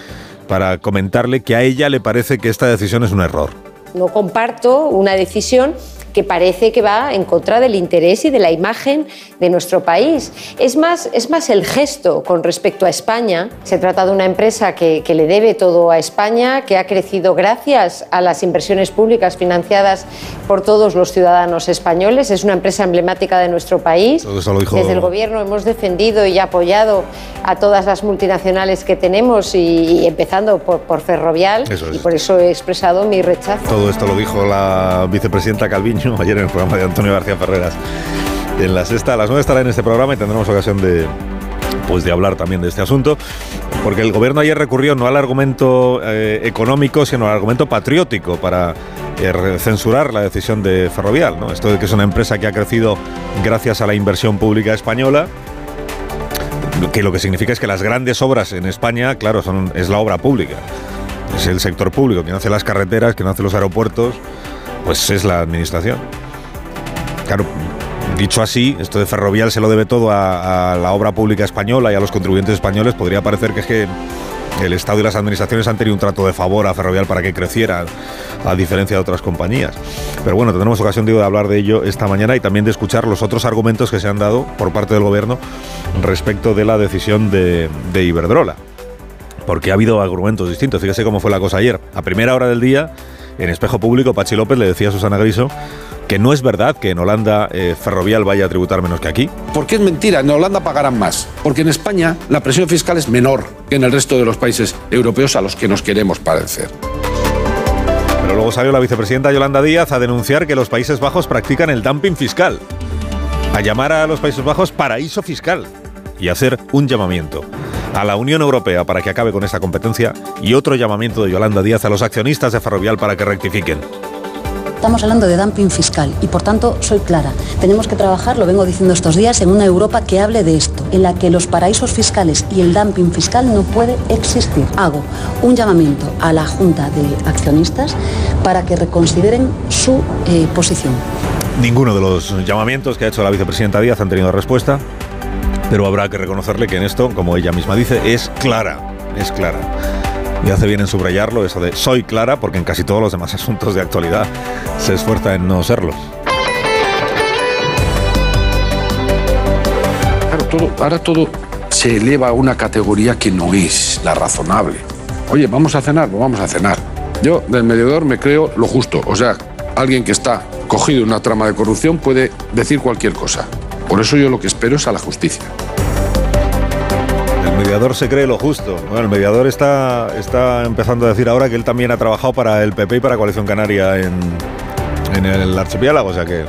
para comentarle que a ella le parece que esta decisión es un error. No comparto una decisión que parece que va en contra del interés y de la imagen de nuestro país. Es más, es más el gesto con respecto a España. Se trata de una empresa que, que le debe todo a España, que ha crecido gracias a las inversiones públicas financiadas por todos los ciudadanos españoles. Es una empresa emblemática de nuestro país. Todo eso lo dijo- Desde el gobierno hemos defendido y apoyado a todas las multinacionales que tenemos y, y empezando por, por Ferrovial Eso es. y por eso he expresado mi rechazo. Todo esto lo dijo la vicepresidenta Calviño ayer en el programa de Antonio García Ferreras. En la sexta, las nueve estará en este programa y tendremos ocasión de, pues, de hablar también de este asunto, porque el gobierno ayer recurrió no al argumento eh, económico, sino al argumento patriótico para eh, censurar la decisión de Ferrovial. Esto de que es una empresa que ha crecido gracias a la inversión pública española, que lo que significa es que las grandes obras en España, claro, son, es la obra pública. Es el sector público, quien hace las carreteras, quien hace los aeropuertos, pues es la administración. Claro, dicho así, esto de Ferrovial se lo debe todo a, a la obra pública española y a los contribuyentes españoles. Podría parecer que es que el Estado y las administraciones han tenido un trato de favor a Ferrovial para que creciera, a diferencia de otras compañías. Pero bueno, tendremos ocasión digo, de hablar de ello esta mañana y también de escuchar los otros argumentos que se han dado por parte del Gobierno respecto de la decisión de, de Iberdrola porque ha habido argumentos distintos. Fíjese cómo fue la cosa ayer. A primera hora del día, en espejo público, Pachi López le decía a Susana Griso que no es verdad que en Holanda eh, Ferrovial vaya a tributar menos que aquí. Porque es mentira, en Holanda pagarán más. Porque en España la presión fiscal es menor que en el resto de los países europeos a los que nos queremos parecer. Pero luego salió la vicepresidenta Yolanda Díaz a denunciar que los Países Bajos practican el dumping fiscal, a llamar a los Países Bajos paraíso fiscal y hacer un llamamiento a la Unión Europea para que acabe con esta competencia y otro llamamiento de Yolanda Díaz a los accionistas de Ferrovial para que rectifiquen. Estamos hablando de dumping fiscal y por tanto soy clara. Tenemos que trabajar, lo vengo diciendo estos días, en una Europa que hable de esto, en la que los paraísos fiscales y el dumping fiscal no puede existir. Hago un llamamiento a la Junta de Accionistas para que reconsideren su eh, posición. Ninguno de los llamamientos que ha hecho la vicepresidenta Díaz han tenido respuesta, pero habrá que reconocerle que en esto, como ella misma dice, es clara, es clara. Y hace bien en subrayarlo eso de soy clara, porque en casi todos los demás asuntos de actualidad se esfuerza en no serlo. Claro, todo, ahora todo se eleva a una categoría que no es la razonable. Oye, vamos a cenar, pues vamos a cenar. Yo del mediador me creo lo justo. O sea, alguien que está cogido en una trama de corrupción puede decir cualquier cosa. Por eso yo lo que espero es a la justicia. El mediador se cree lo justo. Bueno, el mediador está, está empezando a decir ahora que él también ha trabajado para el PP y para Coalición Canaria en, en el archipiélago, o sea que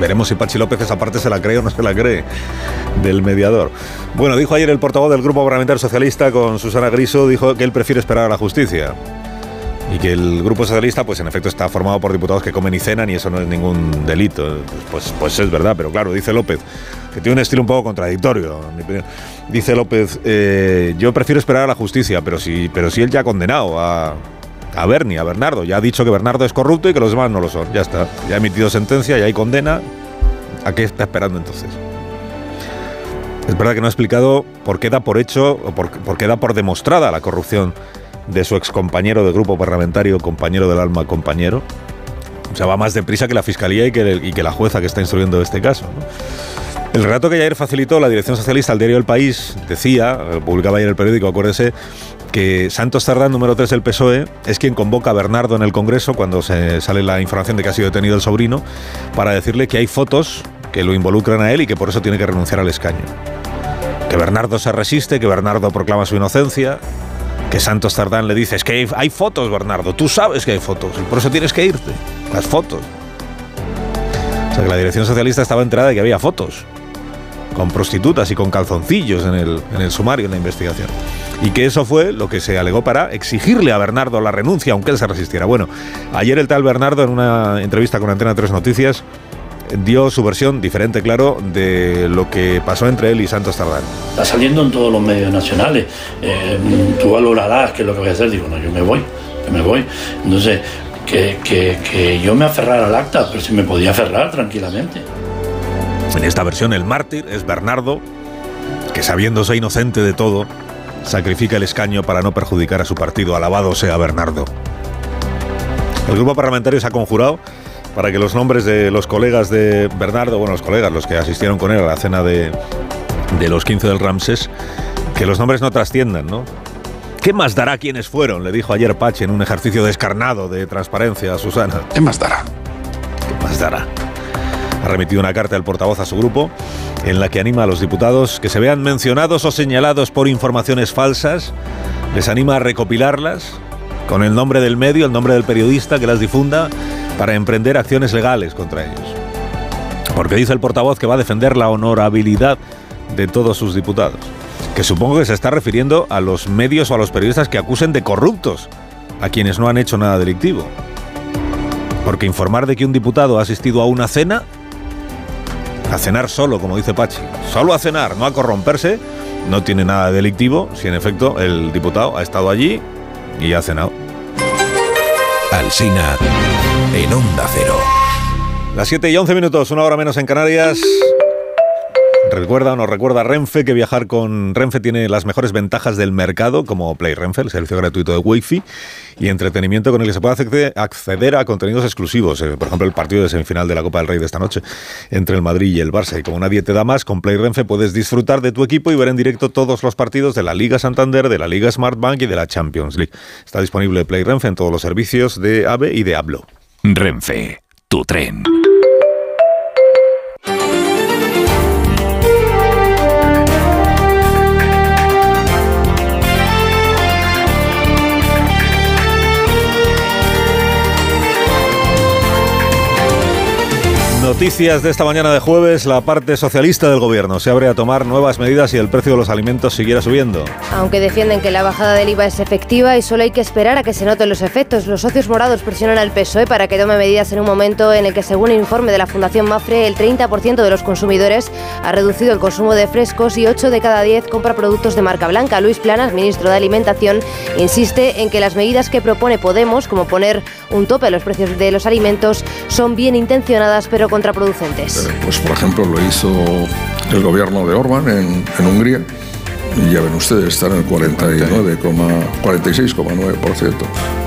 veremos si Pachi López esa parte se la cree o no se la cree del mediador. Bueno, dijo ayer el portavoz del Grupo Parlamentario Socialista con Susana Griso, dijo que él prefiere esperar a la justicia. Y que el Grupo Socialista, pues en efecto, está formado por diputados que comen y cenan y eso no es ningún delito. Pues, pues es verdad, pero claro, dice López, que tiene un estilo un poco contradictorio. Dice López, eh, yo prefiero esperar a la justicia, pero si, pero si él ya ha condenado a, a Bernie, a Bernardo, ya ha dicho que Bernardo es corrupto y que los demás no lo son. Ya está, ya ha emitido sentencia, ya hay condena. ¿A qué está esperando entonces? Es verdad que no ha explicado por qué da por hecho o por, por qué da por demostrada la corrupción de su excompañero de grupo parlamentario, compañero del alma, compañero. O sea, va más deprisa que la fiscalía y que, la jueza que está instruyendo este caso. El relato que ayer facilitó la dirección socialista al diario El País decía, publicaba ayer el periódico, acuérdese, que Santos Tardán, número 3 del PSOE, es quien convoca a Bernardo en el Congreso cuando se sale la información de que ha sido detenido el sobrino, para decirle que hay fotos que lo involucran a él y que por eso tiene que renunciar al escaño. Que Bernardo se resiste, que Bernardo proclama su inocencia, que Santos Tardán le dice, es que hay, fotos, Bernardo, tú sabes que hay fotos, por eso tienes que irte, las fotos. O sea que la dirección socialista estaba enterada de que había fotos con prostitutas y con calzoncillos en el, en el sumario, en la investigación. Y que eso fue lo que se alegó para exigirle a Bernardo la renuncia, aunque él se resistiera. Bueno, ayer el tal Bernardo, en una entrevista con Antena 3 Noticias, dio su versión diferente, claro, de lo que pasó entre él y Santos Tardán. Está saliendo en todos los medios nacionales. Eh, tú valorarás qué es lo que voy a hacer. Digo, no, yo me voy, yo me voy. Entonces, que, que, que yo me aferrara al acta, pero si me podía aferrar tranquilamente. En esta versión, el mártir es Bernardo, que sabiéndose inocente de todo, sacrifica el escaño para no perjudicar a su partido. Alabado sea Bernardo. El grupo parlamentario se ha conjurado para que los nombres de los colegas de Bernardo, bueno, los colegas, los que asistieron con él a la cena de, de los 15 del Ramses, que los nombres no trasciendan, ¿no? ¿Qué más dará quienes fueron? Le dijo ayer Pache en un ejercicio descarnado de transparencia a Susana. ¿Qué más dará? ¿Qué más dará? Ha remitido una carta al portavoz a su grupo en la que anima a los diputados que se vean mencionados o señalados por informaciones falsas, les anima a recopilarlas con el nombre del medio, el nombre del periodista que las difunda para emprender acciones legales contra ellos. Porque dice el portavoz que va a defender la honorabilidad de todos sus diputados. Que supongo que se está refiriendo a los medios o a los periodistas que acusen de corruptos a quienes no han hecho nada delictivo. Porque informar de que un diputado ha asistido a una cena, a cenar solo, como dice Pachi, solo a cenar, no a corromperse, no tiene nada delictivo si en efecto el diputado ha estado allí y ha cenado. Alsina en Onda Cero. Las 7 y 11 minutos, una hora menos en Canarias. Recuerda o nos recuerda Renfe que viajar con Renfe tiene las mejores ventajas del mercado, como Play Renfe, el servicio gratuito de Wi-Fi y entretenimiento con el que se puede acceder- a contenidos exclusivos. Eh, Por ejemplo, el partido de semifinal de la Copa del Rey de esta noche entre el Madrid y el Barça. Y como nadie te da más, con Play Renfe puedes disfrutar de tu equipo y ver en directo todos los partidos de la Liga Santander, de la Liga Smart Bank y de la Champions League. Está disponible Play Renfe en todos los servicios de AVE y de Hablo. Renfe, tu tren. Noticias de esta mañana de jueves, la parte socialista del gobierno se abre a tomar nuevas medidas si el precio de los alimentos siguiera subiendo. Aunque defienden que la bajada del IVA es efectiva y solo hay que esperar a que se noten los efectos, los socios morados presionan al PSOE para que tome medidas en un momento en el que, según el informe de la Fundación Mafre, el 30% de los consumidores ha reducido el consumo de frescos y 8 de cada 10 compra productos de marca blanca. Luis Planas, ministro de Alimentación, insiste en que las medidas que propone Podemos, como poner un tope a los precios de los alimentos, son bien intencionadas pero contraproducentes. Pues por ejemplo lo hizo el gobierno de Orban en, Hungría ya ven ustedes, están en el 49, 46,9%.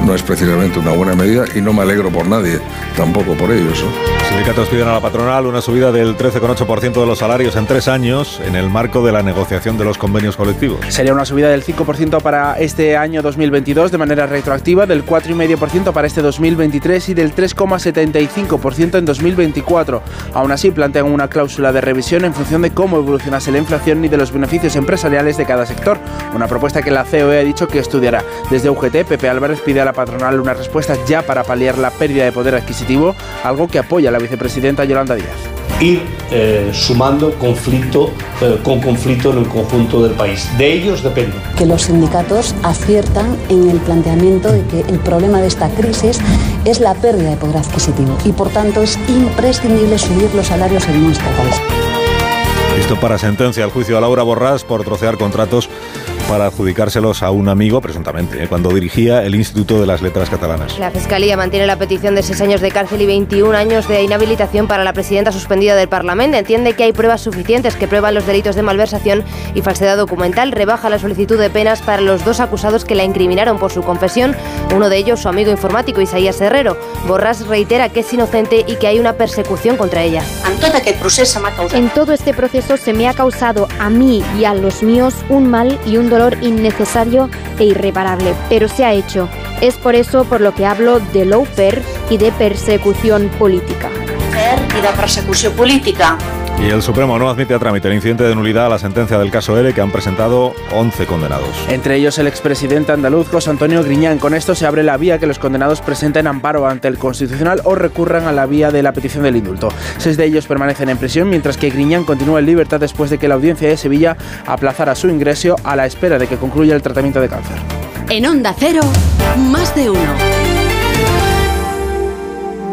No es precisamente una buena medida y no me alegro por nadie, tampoco por ellos. ¿no? Los sindicatos piden a la patronal una subida del 13,8% de los salarios en tres años en el marco de la negociación de los convenios colectivos. Sería una subida del 5% para este año 2022 de manera retroactiva, del 4,5% para este 2023 y del 3,75% en 2024. Aún así, plantean una cláusula de revisión en función de cómo evolucionase la inflación y de los beneficios empresariales de cada sector. Una propuesta que la COE ha dicho que estudiará. Desde UGT, Pepe Álvarez pide a la patronal una respuesta ya para paliar la pérdida de poder adquisitivo, algo que apoya la vicepresidenta Yolanda Díaz. ir eh, sumando conflicto eh, con conflicto en el conjunto del país. De ellos depende. que los sindicatos aciertan en el planteamiento de que el problema de esta crisis es la pérdida de poder adquisitivo y por tanto es imprescindible subir los salarios en nuestro país. Listo para sentencia al juicio a Laura Borrás por trocear contratos para adjudicárselos a un amigo, presuntamente, ¿eh? cuando dirigía el Instituto de las Letras Catalanas. La Fiscalía mantiene la petición de 6 años de cárcel y 21 años de inhabilitación para la presidenta suspendida del Parlamento. Entiende que hay pruebas suficientes que prueban los delitos de malversación y falsedad documental. Rebaja la solicitud de penas para los dos acusados que la incriminaron por su confesión. Uno de ellos, su amigo informático Isaías Herrero. Borràs reitera que es inocente y que hay una persecución contra ella. En todo este proceso se me ha causado a mí y a los míos un mal y un dolor innecesario e irreparable, pero se ha hecho. Es por eso por lo que hablo de lawfare y persecución i de persecució política. Y el Supremo no admite a trámite el incidente de nulidad a la sentencia del caso L que han presentado 11 condenados. Entre ellos el expresidente andaluz José Antonio Griñán. Con esto se abre la vía que los condenados presenten amparo ante el Constitucional o recurran a la vía de la petición del indulto. Seis de ellos permanecen en prisión, mientras que Griñán continúa en libertad después de que la audiencia de Sevilla aplazara su ingreso a la espera de que concluya el tratamiento de cáncer. En Onda Cero, más de uno.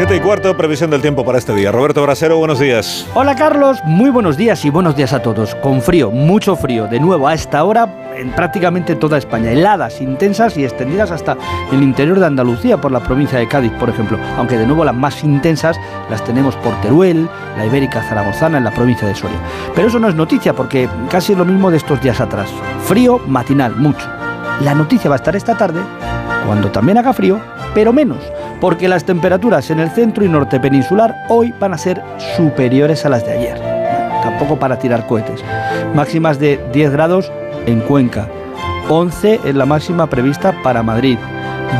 7 y cuarto, previsión del tiempo para este día. Roberto Brasero, buenos días. Hola Carlos, muy buenos días y buenos días a todos. Con frío, mucho frío, de nuevo a esta hora en prácticamente toda España. Heladas intensas y extendidas hasta el interior de Andalucía, por la provincia de Cádiz, por ejemplo. Aunque de nuevo las más intensas las tenemos por Teruel, la Ibérica Zaragozana, en la provincia de Soria. Pero eso no es noticia porque casi es lo mismo de estos días atrás. Frío matinal, mucho. La noticia va a estar esta tarde, cuando también haga frío, pero menos, porque las temperaturas en el centro y norte peninsular hoy van a ser superiores a las de ayer. Tampoco para tirar cohetes. Máximas de 10 grados en Cuenca, 11 es la máxima prevista para Madrid,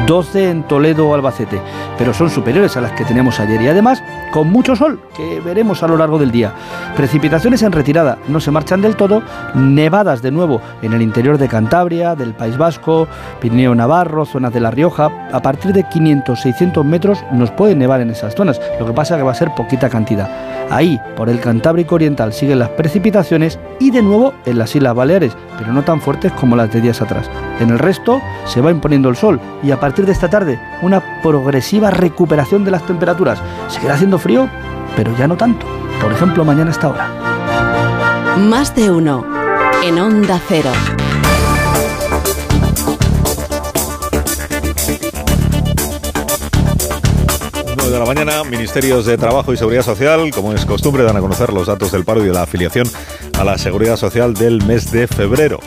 12 en Toledo o Albacete, pero son superiores a las que teníamos ayer y además con mucho sol que veremos a lo largo del día. Precipitaciones en retirada, no se marchan del todo, nevadas de nuevo en el interior de Cantabria, del País Vasco, Pirineo Navarro, zonas de La Rioja, a partir de 500-600 metros nos puede nevar en esas zonas, lo que pasa que va a ser poquita cantidad. Ahí, por el Cantábrico Oriental, siguen las precipitaciones y de nuevo en las Islas Baleares, pero no tan fuertes como las de días atrás. En el resto se va imponiendo el sol y a partir de esta tarde una progresiva recuperación de las temperaturas. Seguirá haciendo frío, pero ya no tanto. Por ejemplo, mañana a esta hora. Más de uno. En Onda Cero. 9 de la mañana, Ministerios de Trabajo y Seguridad Social, como es costumbre, dan a conocer los datos del paro y de la afiliación a la Seguridad Social del mes de febrero.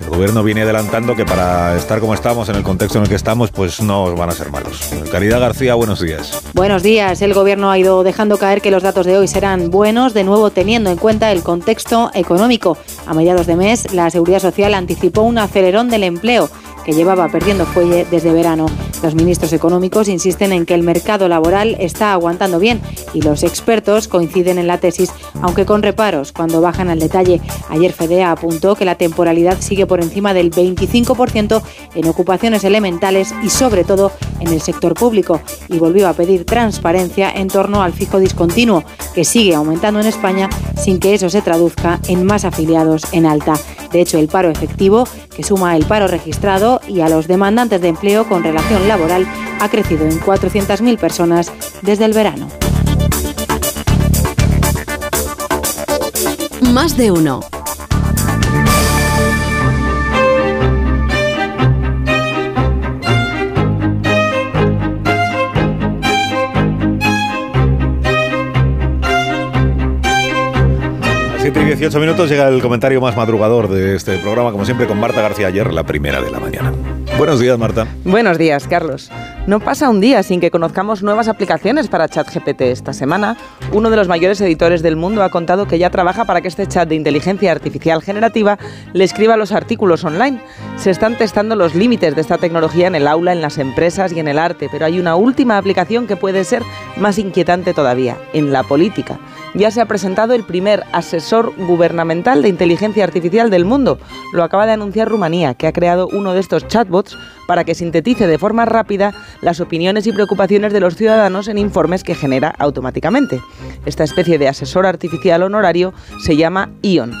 El gobierno viene adelantando que para estar como estamos, en el contexto en el que estamos, pues no van a ser malos. Caridad García, buenos días. Buenos días. El Gobierno ha ido dejando caer que los datos de hoy serán buenos, de nuevo teniendo en cuenta el contexto económico. A mediados de mes, la Seguridad Social anticipó un acelerón del empleo que llevaba perdiendo fuelle desde verano. Los ministros económicos insisten en que el mercado laboral está aguantando bien y los expertos coinciden en la tesis, aunque con reparos cuando bajan al detalle. Ayer Fedea apuntó que la temporalidad sigue por encima del 25% en ocupaciones elementales y sobre todo en el sector público y volvió a pedir transparencia en torno al fijo discontinuo, que sigue aumentando en España sin que eso se traduzca en más afiliados en alta. De hecho, el paro efectivo, que suma el paro registrado y a los demandantes de empleo con relación laboral, ha crecido en 400.000 personas desde el verano. Más de uno. 18 minutos llega el comentario más madrugador de este programa, como siempre, con Marta García ayer, la primera de la mañana. Buenos días, Marta. Buenos días, Carlos. No pasa un día sin que conozcamos nuevas aplicaciones para ChatGPT. Esta semana, uno de los mayores editores del mundo ha contado que ya trabaja para que este chat de inteligencia artificial generativa le escriba los artículos online. Se están testando los límites de esta tecnología en el aula, en las empresas y en el arte, pero hay una última aplicación que puede ser más inquietante todavía, en la política. Ya se ha presentado el primer asesor gubernamental de inteligencia artificial del mundo. Lo acaba de anunciar Rumanía, que ha creado uno de estos chatbots para que sintetice de forma rápida las opiniones y preocupaciones de los ciudadanos en informes que genera automáticamente. Esta especie de asesor artificial honorario se llama ION.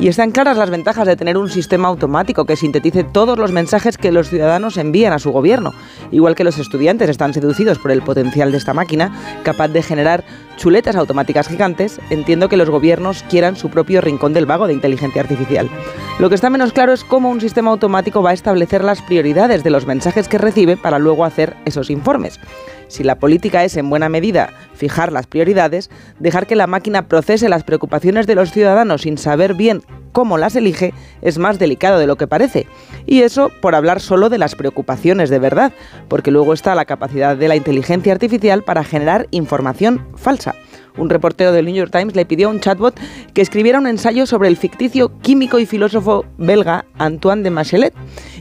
Y están claras las ventajas de tener un sistema automático que sintetice todos los mensajes que los ciudadanos envían a su gobierno. Igual que los estudiantes están seducidos por el potencial de esta máquina, capaz de generar chuletas automáticas gigantes, entiendo que los gobiernos quieran su propio rincón del vago de inteligencia artificial. Lo que está menos claro es cómo un sistema automático va a establecer las prioridades de los mensajes que recibe para luego hacer esos informes. Si la política es en buena medida fijar las prioridades, dejar que la máquina procese las preocupaciones de los ciudadanos sin saber bien cómo las elige es más delicado de lo que parece. Y eso por hablar solo de las preocupaciones de verdad, porque luego está la capacidad de la inteligencia artificial para generar información falsa. fiducia. Un reportero del New York Times le pidió a un chatbot que escribiera un ensayo sobre el ficticio químico y filósofo belga Antoine de Machelet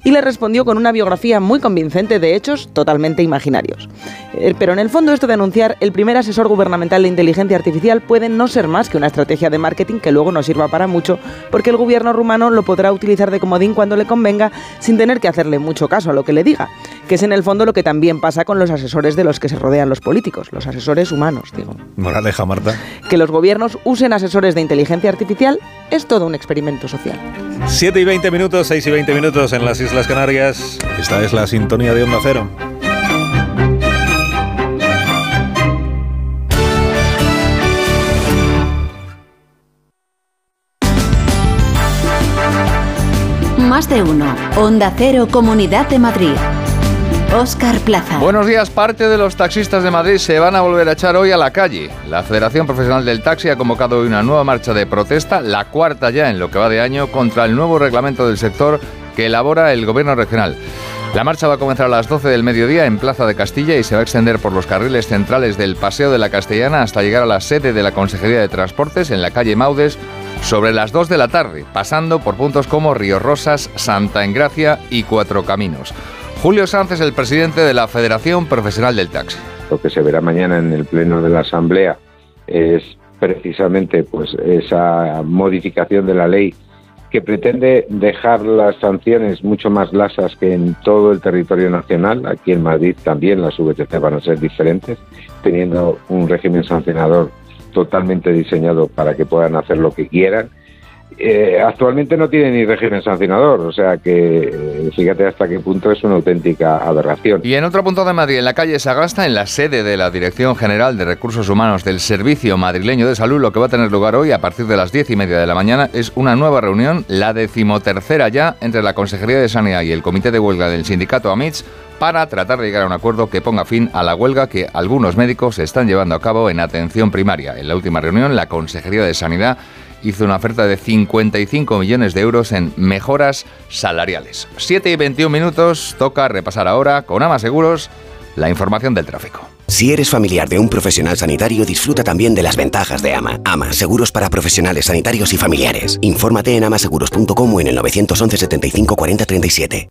y le respondió con una biografía muy convincente de hechos totalmente imaginarios. Eh, Pero en el fondo esto de anunciar el primer asesor gubernamental de inteligencia artificial puede no ser más que una estrategia de marketing que luego no sirva para mucho porque el gobierno rumano lo podrá utilizar de comodín cuando le convenga sin tener que hacerle mucho caso a lo que le diga, que es en el fondo lo que también pasa con los asesores de los que se rodean los políticos, los asesores humanos, digo. Marta. Que los gobiernos usen asesores de inteligencia artificial es todo un experimento social. 7 y 20 minutos, 6 y 20 minutos en las Islas Canarias. Esta es la sintonía de Onda Cero. Más de uno. Onda Cero, Comunidad de Madrid. Óscar Plaza. Buenos días. Parte de los taxistas de Madrid se van a volver a echar hoy a la calle. La Federación Profesional del Taxi ha convocado hoy una nueva marcha de protesta, la cuarta ya en lo que va de año, contra el nuevo reglamento del sector que elabora el Gobierno regional. La marcha va a comenzar a las 12 del mediodía en Plaza de Castilla y se va a extender por los carriles centrales del Paseo de la Castellana hasta llegar a la sede de la Consejería de Transportes en la calle Maudes sobre las 2 de la tarde, pasando por puntos como Río Rosas, Santa Engracia y Cuatro Caminos. Julio Sanz es el presidente de la Federación Profesional del Taxi. Lo que se verá mañana en el pleno de la Asamblea es precisamente pues esa modificación de la ley que pretende dejar las sanciones mucho más lasas que en todo el territorio nacional. Aquí en Madrid también las VTC van a ser diferentes, teniendo un régimen sancionador totalmente diseñado para que puedan hacer lo que quieran. Eh, actualmente no tiene ni régimen sancionador, o sea que eh, fíjate hasta qué punto es una auténtica aberración. Y en otro punto de Madrid, en la calle Sagasta, en la sede de la Dirección General de Recursos Humanos del Servicio Madrileño de Salud, lo que va a tener lugar hoy a partir de las diez y media de la mañana es una nueva reunión, la decimotercera ya, entre la Consejería de Sanidad y el Comité de Huelga del Sindicato AMITS para tratar de llegar a un acuerdo que ponga fin a la huelga que algunos médicos están llevando a cabo en atención primaria. En la última reunión, la Consejería de Sanidad hizo una oferta de 55 millones de euros en mejoras salariales. 7 y 21 minutos, toca repasar ahora con Ama Seguros la información del tráfico. Si eres familiar de un profesional sanitario, disfruta también de las ventajas de AMA. AMA, seguros para profesionales sanitarios y familiares. Infórmate en amaseguros.com o en el 911 75 40 37.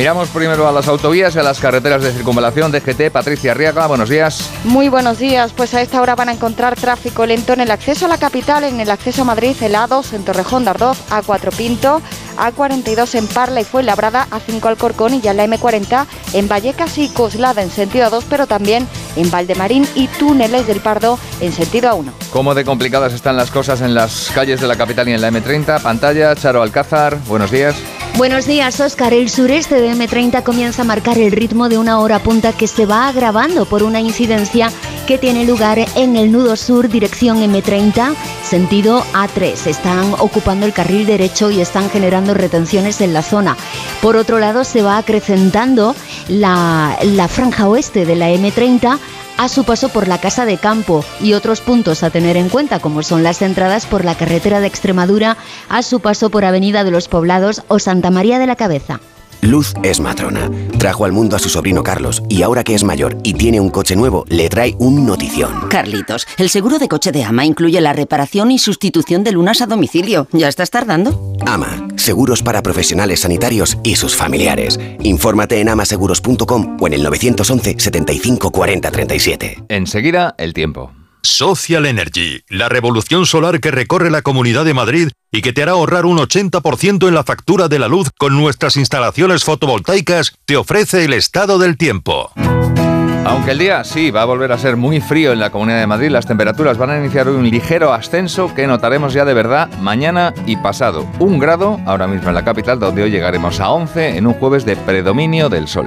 Miramos primero a las autovías y a las carreteras de circunvalación de GT. Patricia Arriaga, buenos días. Muy buenos días, pues a esta hora van a encontrar tráfico lento en el acceso a la capital, en el acceso a Madrid, el A2 en Torrejón de Ardoz, A4 Pinto, A42 en Parla y Fuenlabrada, A5 Alcorcón y ya en la M40 en Vallecas y Coslada en sentido A2, pero también en Valdemarín y Túneles del Pardo en sentido A1. ¿Cómo de complicadas están las cosas en las calles de la capital y en la M30? Pantalla, Charo Alcázar, buenos días. Buenos días, Óscar. El sureste de M30 comienza a marcar el ritmo de una hora punta que se va agravando por una incidencia que tiene lugar en el nudo sur, dirección M30, sentido A3. Están ocupando el carril derecho y están generando retenciones en la zona. Por otro lado, se va acrecentando la, la franja oeste de la M30 a su paso por la Casa de Campo y otros puntos a tener en cuenta como son las entradas por la carretera de Extremadura a su paso por Avenida de los Poblados o Santa María de la Cabeza. Luz es matrona. Trajo al mundo a su sobrino Carlos y ahora que es mayor y tiene un coche nuevo, le trae un notición. Carlitos, el seguro de coche de Ama incluye la reparación y sustitución de lunas a domicilio. ¿Ya estás tardando? Ama, seguros para profesionales sanitarios y sus familiares. Infórmate en amaseguros.com o en el 911 75 40 37. Enseguida, el tiempo. Social Energy, la revolución solar que recorre la Comunidad de Madrid y que te hará ahorrar un 80% en la factura de la luz con nuestras instalaciones fotovoltaicas, te ofrece el estado del tiempo. Aunque el día sí va a volver a ser muy frío en la Comunidad de Madrid, las temperaturas van a iniciar un ligero ascenso que notaremos ya de verdad mañana y pasado. Un grado ahora mismo en la capital, donde hoy llegaremos a 11 en un jueves de predominio del sol.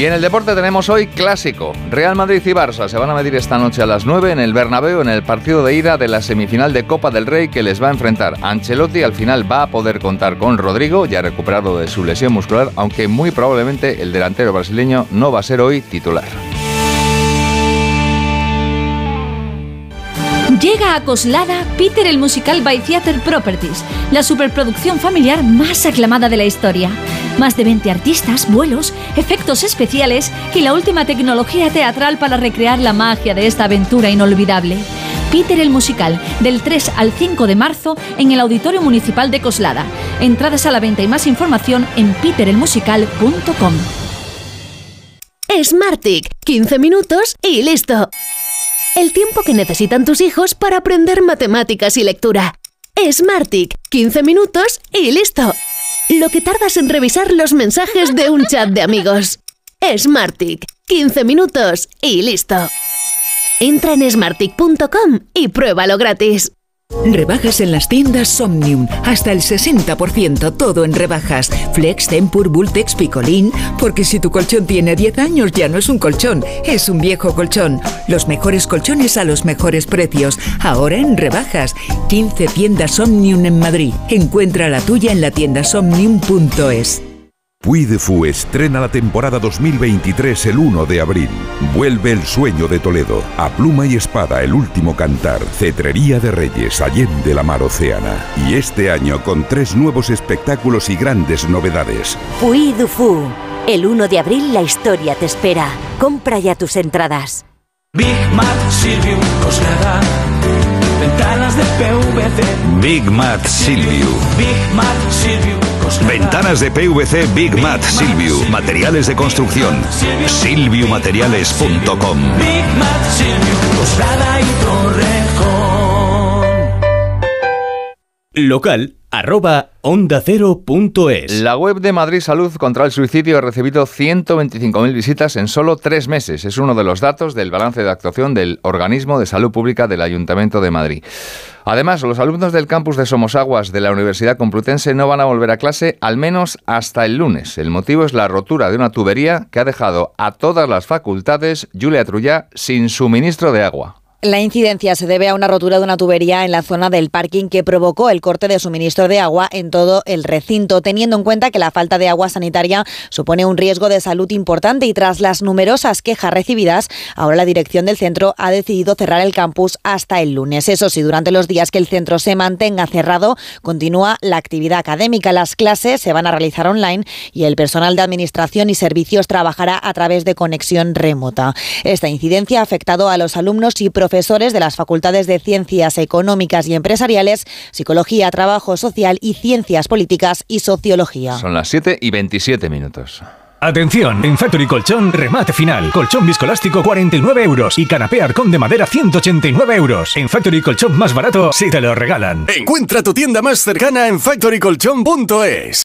Y en el deporte tenemos hoy clásico. Real Madrid y Barça se van a medir esta noche a las 9 en el Bernabéu en el partido de ida de la semifinal de Copa del Rey que les va a enfrentar. Ancelotti al final va a poder contar con Rodrigo, ya recuperado de su lesión muscular, aunque muy probablemente el delantero brasileño no va a ser hoy titular. Llega a Coslada Peter el Musical by Theater Properties, la superproducción familiar más aclamada de la historia. Más de 20 artistas, vuelos, efectos especiales y la última tecnología teatral para recrear la magia de esta aventura inolvidable. Peter el Musical, del 3 al 5 de marzo en el Auditorio Municipal de Coslada. Entradas a la venta y más información en peterelmusical.com. Smartick, 15 minutos y listo. El tiempo que necesitan tus hijos para aprender matemáticas y lectura. Smartick, 15 minutos y listo. Lo que tardas en revisar los mensajes de un chat de amigos. Smartick, 15 minutos y listo. Entra en smartick.com y pruébalo gratis. Rebajas en las tiendas Somnium. Hasta el 60%, todo en rebajas. Flex, Tempur, Bultex, Picolín. Porque si tu colchón tiene 10 años, ya no es un colchón, es un viejo colchón. Los mejores colchones a los mejores precios. Ahora en rebajas. 15 tiendas Somnium en Madrid. Encuentra la tuya en la tienda somnium.es. Puy de Fu estrena la temporada 2023 el 1 de abril. Vuelve el sueño de Toledo. A pluma y espada, el último cantar. Cetrería de Reyes, Allende la Mar Océana. Y este año con tres nuevos espectáculos y grandes novedades. Puy de Fu. El 1 de abril la historia te espera. Compra ya tus entradas. Big Mat Silvio Ventanas de PVC. Big Mat Silvio. Big Mat Ventanas de PVC Big Mat Silvio. Materiales de construcción. Silviumateriales.com. Big Mat Silvio. y. Local arroba onda es. La web de Madrid Salud contra el Suicidio ha recibido 125.000 visitas en solo tres meses. Es uno de los datos del balance de actuación del Organismo de Salud Pública del Ayuntamiento de Madrid. Además, los alumnos del campus de Somosaguas de la Universidad Complutense no van a volver a clase al menos hasta el lunes. El motivo es la rotura de una tubería que ha dejado a todas las facultades, Julia Trullá, sin suministro de agua. La incidencia se debe a una rotura de una tubería en la zona del parking que provocó el corte de suministro de agua en todo el recinto, teniendo en cuenta que la falta de agua sanitaria supone un riesgo de salud importante y tras las numerosas quejas recibidas, ahora la dirección del centro ha decidido cerrar el campus hasta el lunes. Eso sí, durante los días que el centro se mantenga cerrado, continúa la actividad académica. Las clases se van a realizar online y el personal de administración y servicios trabajará a través de conexión remota. Esta incidencia ha afectado a los alumnos y profesores profesores de las facultades de Ciencias Económicas y Empresariales, Psicología, Trabajo Social y Ciencias Políticas y Sociología. Son las 7 y 27 minutos. Atención, en Factory Colchón, remate final. Colchón viscolástico 49 euros y canapé arcón de madera 189 euros. En Factory Colchón más barato si te lo regalan. Encuentra tu tienda más cercana en factorycolchón.es.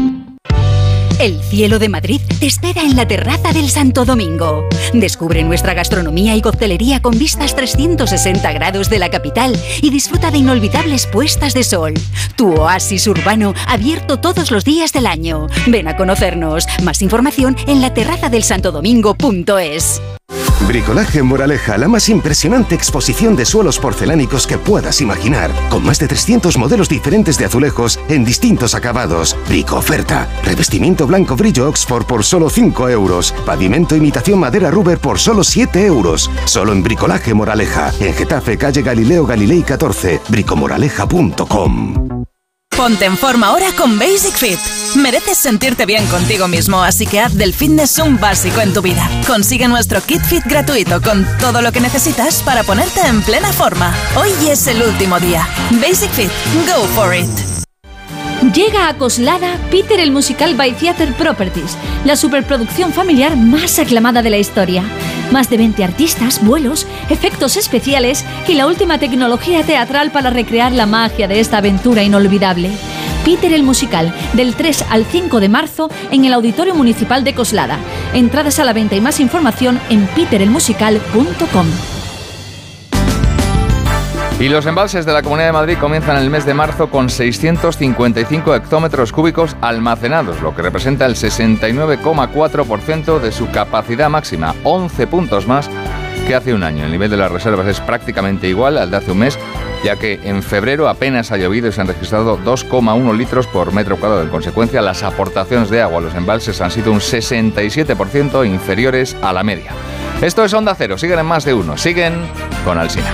El cielo de Madrid te espera en la terraza del Santo Domingo. Descubre nuestra gastronomía y coctelería con vistas 360 grados de la capital y disfruta de inolvidables puestas de sol. Tu oasis urbano abierto todos los días del año. Ven a conocernos. Más información en la terraza del santodomingo.es. Bricolaje Moraleja, la más impresionante exposición de suelos porcelánicos que puedas imaginar, con más de 300 modelos diferentes de azulejos en distintos acabados. Brico oferta, revestimiento blanco brillo Oxford por solo 5 euros, pavimento imitación madera Ruber por solo 7 euros. Solo en Bricolaje Moraleja, en Getafe, calle Galileo Galilei 14, bricomoraleja.com. Ponte en forma ahora con Basic Fit. Mereces sentirte bien contigo mismo, así que haz del fitness un básico en tu vida. Consigue nuestro kit fit gratuito con todo lo que necesitas para ponerte en plena forma. Hoy es el último día. Basic Fit, go for it. Llega a Coslada Peter el musical by Theater Properties, la superproducción familiar más aclamada de la historia. Más de 20 artistas, vuelos, efectos especiales y la última tecnología teatral para recrear la magia de esta aventura inolvidable. Peter el musical, del 3 al 5 de marzo en el Auditorio Municipal de Coslada. Entradas a la venta y más información en peterelmusical.com. Y los embalses de la Comunidad de Madrid comienzan el mes de marzo con 655 hectómetros cúbicos almacenados, lo que representa el 69,4% de su capacidad máxima, 11 puntos más que hace un año. El nivel de las reservas es prácticamente igual al de hace un mes, ya que en febrero apenas ha llovido y se han registrado 2,1 litros por metro cuadrado. En consecuencia, las aportaciones de agua a los embalses han sido un 67% inferiores a la media. Esto es Onda Cero, siguen en más de uno, siguen con Alsina.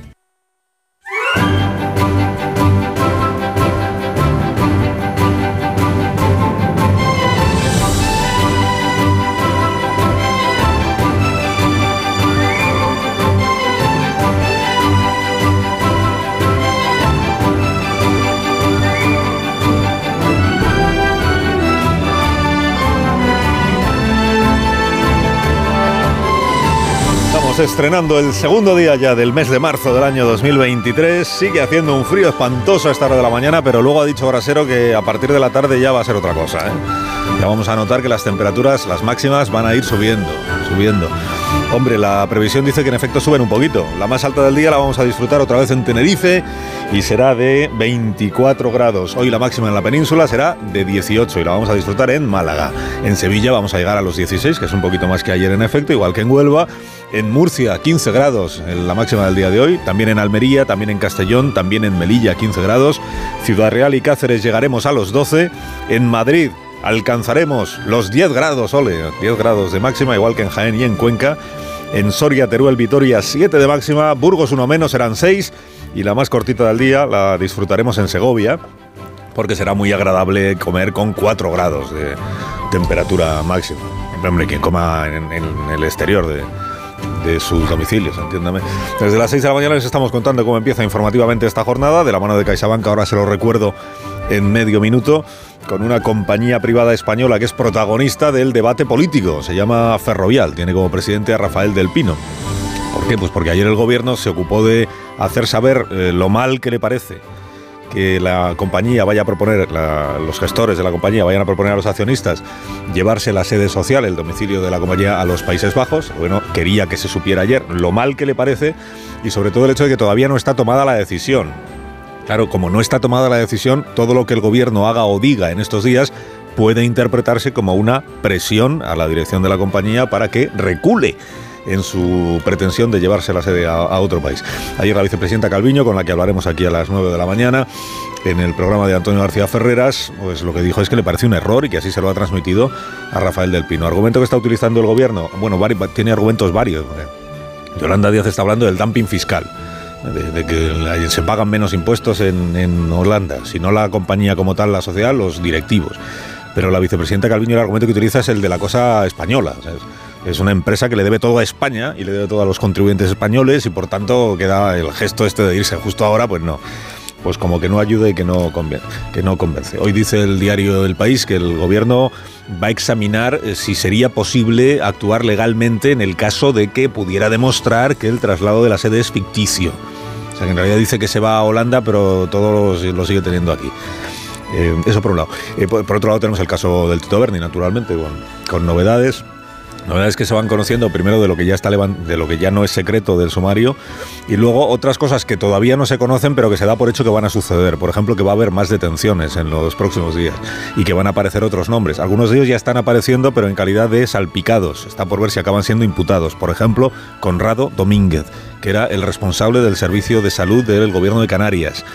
Estrenando el segundo día ya del mes de marzo del año 2023. Sigue haciendo un frío espantoso a esta hora de la mañana, pero luego ha dicho Brasero que a partir de la tarde ya va a ser otra cosa. ¿eh? Ya vamos a notar que las temperaturas, las máximas, van a ir subiendo, subiendo. Hombre, la previsión dice que en efecto suben un poquito. La más alta del día la vamos a disfrutar otra vez en Tenerife y será de 24 grados. Hoy la máxima en la península será de 18 y la vamos a disfrutar en Málaga. En Sevilla vamos a llegar a los 16, que es un poquito más que ayer en efecto, igual que en Huelva. En Murcia, 15 grados la máxima del día de hoy. También en Almería, también en Castellón, también en Melilla, 15 grados. Ciudad Real y Cáceres llegaremos a los 12. En Madrid alcanzaremos los 10 grados, ole, 10 grados de máxima, igual que en Jaén y en Cuenca. En Soria, Teruel, Vitoria, 7 de máxima. Burgos, uno menos, serán 6. Y la más cortita del día la disfrutaremos en Segovia, porque será muy agradable comer con 4 grados de temperatura máxima. Hombre, quien coma en el exterior de, de sus domicilios, entiéndame. Desde las 6 de la mañana les estamos contando cómo empieza informativamente esta jornada, de la mano de CaixaBank, ahora se lo recuerdo en medio minuto, con una compañía privada española que es protagonista del debate político, se llama Ferrovial, tiene como presidente a Rafael del Pino. ¿Por qué? Pues porque ayer el gobierno se ocupó de hacer saber eh, lo mal que le parece que la compañía vaya a proponer, los gestores de la compañía vayan a proponer a los accionistas llevarse la sede social, el domicilio de la compañía a los Países Bajos. Bueno, quería que se supiera ayer lo mal que le parece y sobre todo el hecho de que todavía no está tomada la decisión. Claro, como no está tomada la decisión, todo lo que el gobierno haga o diga en estos días puede interpretarse como una presión a la dirección de la compañía para que recule en su pretensión de llevarse la sede a, otro país. Ayer la vicepresidenta Calviño, con la que hablaremos aquí a las 9 de la mañana, en el programa de Antonio García Ferreras, pues lo que dijo es que le parece un error y que así se lo ha transmitido a Rafael del Pino. Argumento que está utilizando el gobierno, bueno, tiene argumentos varios. Yolanda Díaz está hablando del dumping fiscal. De, que se pagan menos impuestos en, en, Holanda, si no la compañía como tal, la sociedad, los directivos. Pero la vicepresidenta Calviño el argumento que utiliza es el de la cosa española. Es una empresa que le debe todo a España y le debe todo a los contribuyentes españoles y por tanto queda el gesto este de irse justo ahora, pues no. pues como que no ayuda y que no, convence. Hoy dice el diario El País que el gobierno va a examinar eh, si sería posible actuar legalmente en el caso de que pudiera demostrar que el traslado de la sede es ficticio. O sea, que en realidad dice que se va a Holanda, pero todo lo, sigue teniendo aquí. Eh, eso por un lado. Eh, por, otro lado tenemos el caso del Tito Berni, naturalmente, con novedades. Novedades que se van conociendo primero de lo que ya está de lo que ya no es secreto del sumario y luego otras cosas que todavía no se conocen pero que se da por hecho que van a suceder. Por ejemplo, que va a haber más detenciones en los próximos días y que van a aparecer otros nombres. Algunos de ellos ya están apareciendo pero en calidad de salpicados. Está por ver si acaban siendo imputados. Por ejemplo, Conrado Domínguez, que era el responsable del servicio de salud del gobierno de Canarias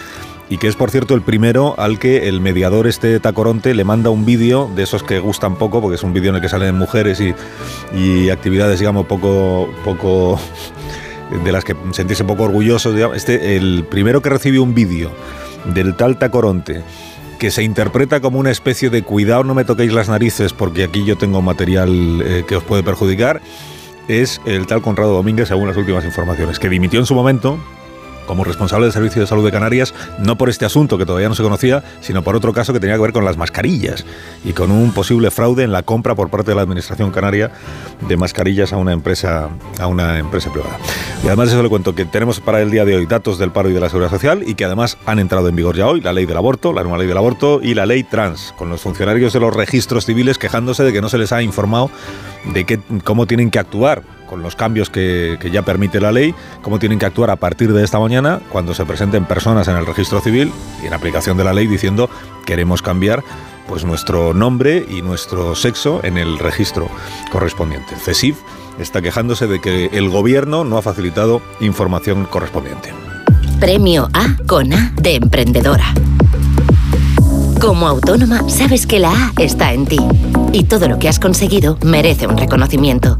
y que es por cierto el primero al que el mediador este Tacoronte le manda un vídeo de esos que gustan poco, porque es un vídeo en el que salen mujeres y, y actividades, digamos, poco, poco de las que sentirse poco orgullosos. Digamos. Este, el primero que recibió un vídeo del tal Tacoronte que se interpreta como una especie de cuidado, no me toquéis las narices porque aquí yo tengo material eh, que os puede perjudicar, es el tal Conrado Domínguez, según las últimas informaciones, que dimitió en su momento como responsable del Servicio de Salud de Canarias, no por este asunto que todavía no se conocía, sino por otro caso que tenía que ver con las mascarillas y con un posible fraude en la compra por parte de la Administración Canaria de mascarillas a una empresa, a una empresa privada. Y además eso le cuento que tenemos para el día de hoy datos del paro y de la seguridad social y que además han entrado en vigor ya hoy la ley del aborto, la nueva ley del aborto y la ley trans, con los funcionarios de los registros civiles quejándose de que no se les ha informado de qué, cómo tienen que actuar con los cambios que, ya permite la ley, cómo tienen que actuar a partir de esta mañana cuando se presenten personas en el registro civil y en aplicación de la ley diciendo queremos cambiar pues nuestro nombre y nuestro sexo en el registro correspondiente. CESIF está quejándose de que el gobierno no ha facilitado información correspondiente. Premio A con A de emprendedora. Como autónoma, sabes que la A está en ti y todo lo que has conseguido merece un reconocimiento.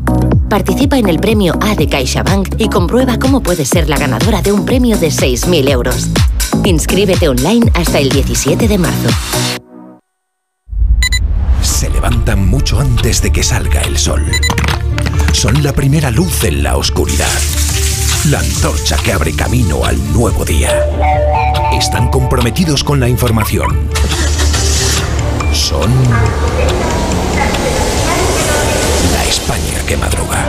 Participa en el premio A de CaixaBank y comprueba cómo puedes ser la ganadora de un premio de 6.000 euros. Inscríbete online hasta el 17 de marzo. Se levantan mucho antes de que salga el sol. Son la primera luz en la oscuridad. La antorcha que abre camino al nuevo día. Están comprometidos con la información. Son la España que madruga.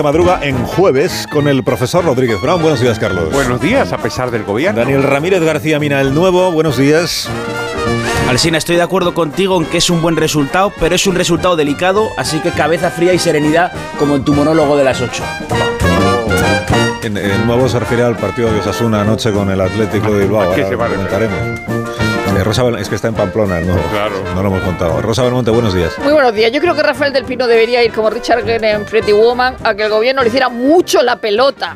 Que madruga en jueves con el profesor Rodríguez Brown. Buenos días, Carlos. Buenos días, a pesar del gobierno. Daniel Ramírez García Mina, el nuevo. Buenos días. Alsina, estoy de acuerdo contigo en que es un buen resultado, pero es un resultado delicado, así que cabeza fría y serenidad, como en tu monólogo de las 8. En, el nuevo se refiere al partido de Osasuna anoche con el Atlético de Bilbao. ¿Qué Ahora se va a lo comentaremos. Eh, Rosa es que está en Pamplona, no, no lo hemos contado. Rosa Belmonte, buenos días. Muy buenos días. Yo creo que Rafael del Pino debería ir como Richard Gere en Pretty Woman a que el gobierno le hiciera mucho la pelota.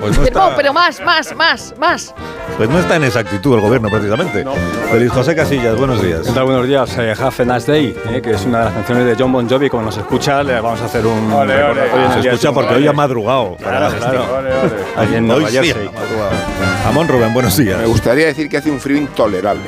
Pues no, Pero, está, pero más, más, más, más. pues no está en esa actitud el gobierno, precisamente. Feliz José Casillas, buenos días. ¿Qué tal? Buenos días. Eh, Have a Nice Day, eh, que es una de las canciones de John Bon Jovi. Como nos escucha, le vamos a hacer un Ole, ole. en el Se escucha porque hoy ha madrugado. Claro, claro. Allí en Nueva Jersey. Amón Rubén, buenos días. Me gustaría decir que hace un frío intolerable.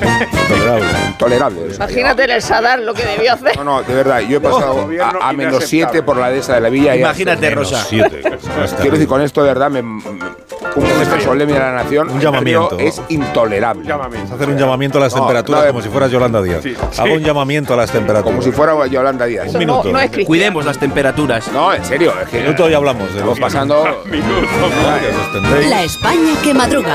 Intolerable. Intolerable. Imagínate en el Sadar lo que debió hacer. No, no, de verdad, yo he pasado Gobierno a, a menos 7 por la dehesa de la villa. y Imagínate, Rosa. Quiero decir, con esto de verdad, me, un gesto solemne de la nación. Un llamamiento. Es intolerable. Hacer un llamamiento a las No, temperaturas no, como si fueras Yolanda Díaz. Sí, Hago un llamamiento a las temperaturas. Como si fuera Yolanda Díaz. Un minuto. Cuidemos las temperaturas. No, en serio. Es que minuto y hablamos de Estamos pasando. La España que madruga.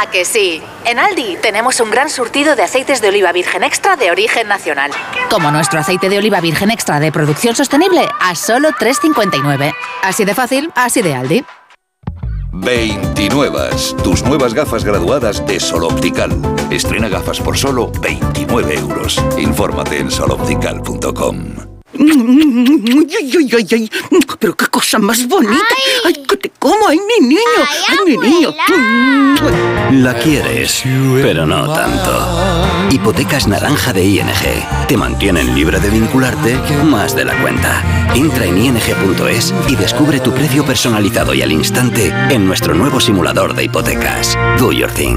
¿A que sí? En Aldi tenemos un gran surtido de aceites de oliva virgen extra de origen nacional. Como nuestro aceite de oliva virgen extra de producción sostenible a solo 3,59. Así de fácil, así de Aldi. 29. Tus nuevas gafas graduadas de Sol Optical. Estrena gafas por solo 29 euros. Infórmate en soloptical.com. Pero qué cosa más bonita. Ay, que te como, ay, mi niño. Ay, mi niño. La quieres, pero no tanto. Hipotecas naranja de ING. Te mantienen libre de vincularte más de la cuenta. Entra en ing.es y descubre tu precio personalizado y al instante en nuestro nuevo simulador de hipotecas. Do your thing.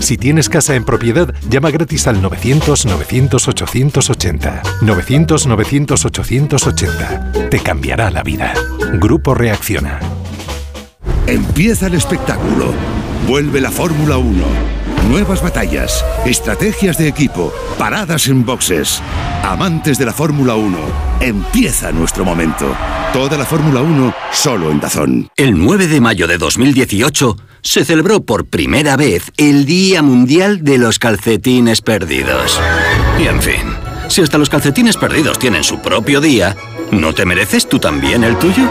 Si tienes casa en propiedad, llama gratis al 900-900-880. 900-900-880. Te cambiará la vida. Grupo Reacciona. Empieza el espectáculo. Vuelve la Fórmula 1. Nuevas batallas, estrategias de equipo, paradas en boxes. Amantes de la Fórmula 1, empieza nuestro momento. Toda la Fórmula 1 solo en Dazón. El 9 de mayo de 2018 se celebró por primera vez el Día Mundial de los Calcetines Perdidos. Y en fin, si hasta los calcetines perdidos tienen su propio día, ¿no te mereces tú también el tuyo?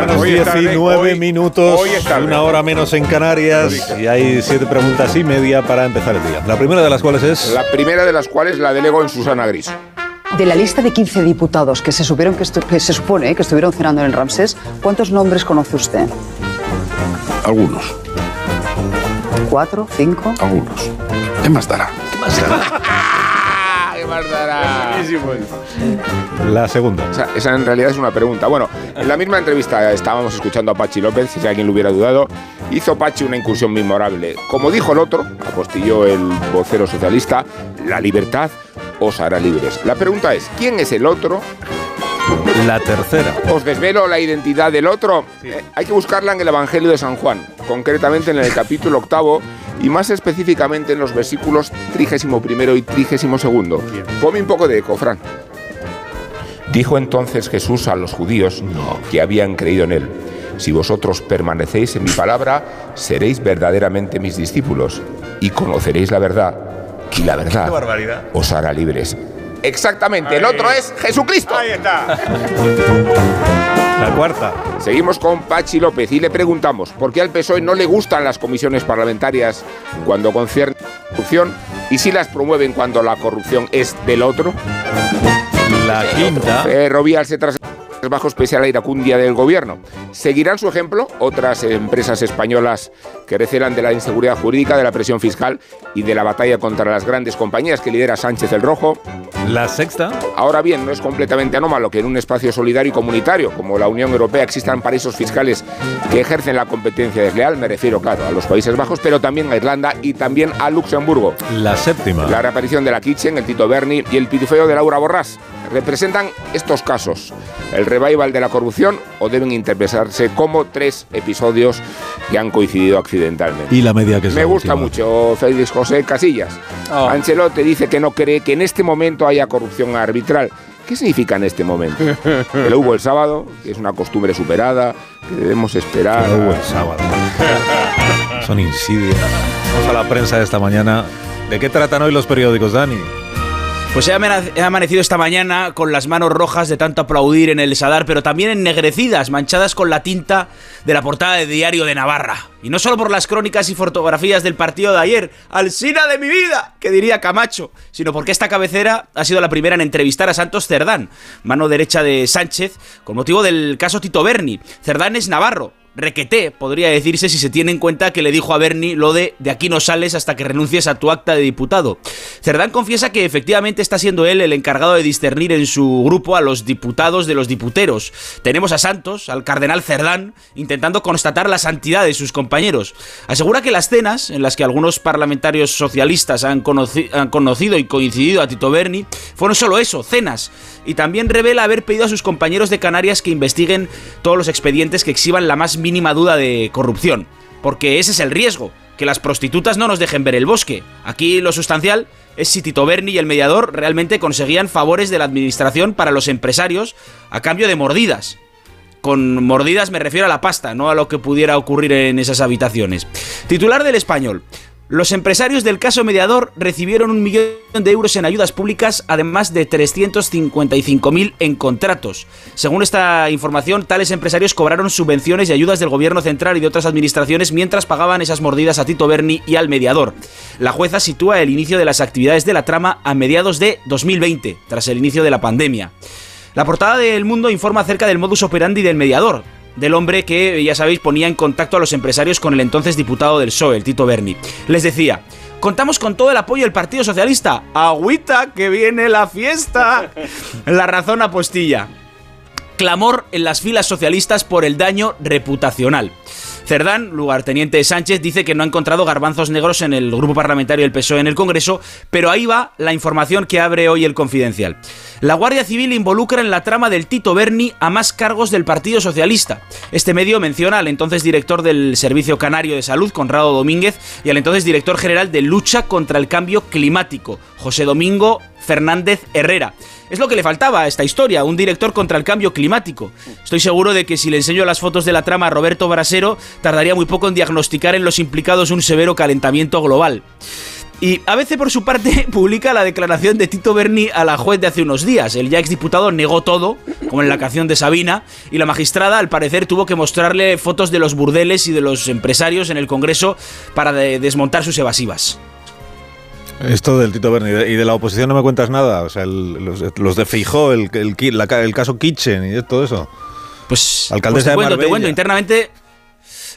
menos Hoy es tarde, 19 hoy- minutos, hoy tarde. una hora menos en Canarias y hay siete preguntas y media para empezar el día. La primera de las cuales es... La primera de las cuales la delego en Susana Gris. De la lista de 15 diputados que se, supieron que, que se supone que estuvieron cenando en el Ramsés, ¿cuántos nombres conoce usted? Algunos. ¿Cuatro? ¿Cinco? Algunos. ¿Qué más dará? ¿Qué más ¿Qué más dará? La segunda. Esa, esa en realidad es una pregunta. Bueno, en la misma entrevista estábamos escuchando a Pachi López, si alguien lo hubiera dudado. Hizo Pachi una incursión memorable. Como dijo el otro, apostilló el vocero socialista, la libertad os hará libres. La pregunta es, ¿quién es el otro? La tercera. Os desvelo la identidad del otro. Eh, hay que buscarla en el Evangelio de San Juan, concretamente en el capítulo octavo y más específicamente en los versículos 31 y 32. Ponme un poco de eco, Fran. Dijo entonces Jesús a los judíos que habían creído en él. Si vosotros permanecéis en mi palabra, seréis verdaderamente mis discípulos y conoceréis la verdad. Y la verdad os hará libres. Exactamente, el otro es Jesucristo. Ahí está. La cuarta. Seguimos con Pachi López y le preguntamos por qué al PSOE no le gustan las comisiones parlamentarias cuando concierne la corrupción y si las promueven cuando la corrupción es del otro. La quinta. Ferrovial se trasladó bajos pese a la iracundia del gobierno. ¿Seguirán su ejemplo otras empresas españolas que recelan de la inseguridad jurídica, de la presión fiscal y de la batalla contra las grandes compañías que lidera Sánchez el Rojo? La sexta. Ahora bien, no es completamente anómalo que en un espacio solidario y comunitario como la Unión Europea existan paraísos fiscales que ejercen la competencia desleal. Me refiero, claro, a los Países Bajos, pero también a Irlanda y también a Luxemburgo. La séptima. La reaparición de la Kitchen, el Tito Berni y el pitufeo de Laura Borrás. representan estos casos, el revival de la corrupción o deben interpretarse como tres episodios que han coincidido accidentalmente. Y la media que es Me la gusta última. mucho Félix José Casillas. Oh. Ancelotti dice que no cree que en este momento haya corrupción arbitral. ¿Qué significa en este momento? Que lo hubo el sábado, que es una costumbre superada, que debemos esperar. Que lo hubo el sábado. Son insidias. Vamos a la prensa de esta mañana. ¿De qué tratan hoy los periódicos, Dani? Pues he amanecido esta mañana con las manos rojas de tanto aplaudir en el Sadar, pero también ennegrecidas, manchadas con la tinta de la portada de Diario de Navarra. Y no solo por las crónicas y fotografías del partido de ayer, ¡Alsina de mi vida! que diría Camacho, sino porque esta cabecera ha sido la primera en entrevistar a Santos Cerdán, mano derecha de Sánchez, con motivo del caso Tito Berni. Cerdán es navarro, requeté, podría decirse si se tiene en cuenta que le dijo a Berni lo de de aquí no sales hasta que renuncies a tu acta de diputado. Cerdán confiesa que efectivamente está siendo él el encargado de discernir en su grupo a los diputados de los diputeros. Tenemos a Santos, al cardenal Cerdán, intentando constatar la santidad de sus compañeros. Asegura que las cenas, en las que algunos parlamentarios socialistas han conocido y coincidido a Tito Berni, fueron solo eso, cenas. Y también revela haber pedido a sus compañeros de Canarias que investiguen todos los expedientes que exhiban la más mínima duda de corrupción. Porque ese es el riesgo, que las prostitutas no nos dejen ver el bosque. Aquí lo sustancial es si Tito Berni y el mediador realmente conseguían favores de la administración para los empresarios a cambio de mordidas. Con mordidas me refiero a la pasta, no a lo que pudiera ocurrir en esas habitaciones. Titular del español. Los empresarios del caso mediador recibieron un millón de euros en ayudas públicas, además de 355.000 en contratos. Según esta información, tales empresarios cobraron subvenciones y ayudas del gobierno central y de otras administraciones mientras pagaban esas mordidas a Tito Berni y al mediador. La jueza sitúa el inicio de las actividades de la trama a mediados de 2020, tras el inicio de la pandemia. La portada del Mundo informa acerca del modus operandi del mediador, del hombre que, ya sabéis, ponía en contacto a los empresarios con el entonces diputado del PSOE, el Tito Berni. Les decía, contamos con todo el apoyo del Partido Socialista. Agüita, que viene la fiesta. La razón apostilla. Clamor en las filas socialistas por el daño reputacional. Cerdán, lugarteniente Sánchez, dice que no ha encontrado garbanzos negros en el grupo parlamentario del PSOE en el Congreso, pero ahí va la información que abre hoy el Confidencial. La Guardia Civil involucra en la trama del Tito Berni a más cargos del Partido Socialista. Este medio menciona al entonces director del Servicio Canario de Salud, Conrado Domínguez, y al entonces director general de Lucha contra el Cambio Climático, José Domingo Fernández Herrera. Es lo que le faltaba a esta historia, un director contra el cambio climático. Estoy seguro de que si le enseño las fotos de la trama a Roberto Brasero, tardaría muy poco en diagnosticar en los implicados un severo calentamiento global. Y ABC, por su parte, publica la declaración de Tito Berni a la juez de hace unos días. El ya exdiputado negó todo, como en la canción de Sabina, y la magistrada, al parecer, tuvo que mostrarle fotos de los burdeles y de los empresarios en el Congreso para de- desmontar sus evasivas. Esto del Tito Berni y de la oposición no me cuentas nada. O sea, el- los, los de Feijó, el, el, el caso Kitchen y todo eso. Pues, Alcaldesa pues te cuento, de te cuento. Internamente,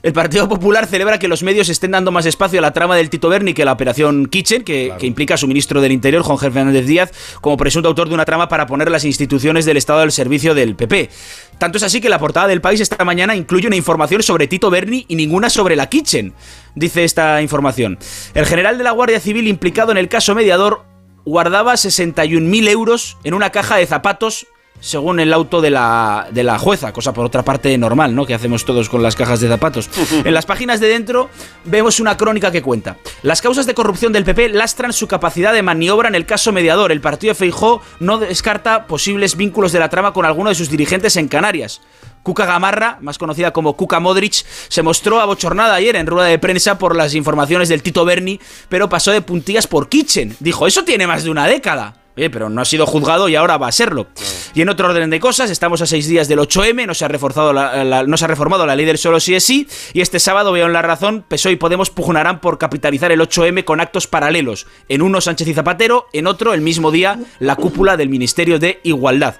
el Partido Popular celebra que los medios estén dando más espacio a la trama del Tito Berni que la operación Kitchen, que, que implica a su ministro del Interior, Jorge Fernández Díaz, como presunto autor de una trama para poner las instituciones del Estado al servicio del PP. Tanto es así que la portada del país esta mañana incluye una información sobre Tito Berni y ninguna sobre la Kitchen, dice esta información. El general de la Guardia Civil implicado en el caso mediador guardaba 61.000 euros en una caja de zapatos según el auto de la, de la jueza, cosa por otra parte normal, ¿no? Que hacemos todos con las cajas de zapatos. En las páginas de dentro vemos una crónica que cuenta. Las causas de corrupción del PP lastran su capacidad de maniobra en el caso mediador. El partido de Feijó no descarta posibles vínculos de la trama con alguno de sus dirigentes en Canarias. Cuca Gamarra, más conocida como Cuca Modric, se mostró abochornada ayer en rueda de prensa por las informaciones del Tito Berni, pero pasó de puntillas por Kitchen. Dijo, eso tiene más de una década. Oye, pero no ha sido juzgado y ahora va a serlo. Y en otro orden de cosas, estamos a seis días del 8M, no se ha, reforzado la- la- no se ha reformado la ley del solo sí es sí, y este sábado veo en la razón, PSOE y Podemos pugnarán por capitalizar el 8M con actos paralelos. En uno Sánchez y Zapatero, en otro el mismo día la cúpula del Ministerio de Igualdad.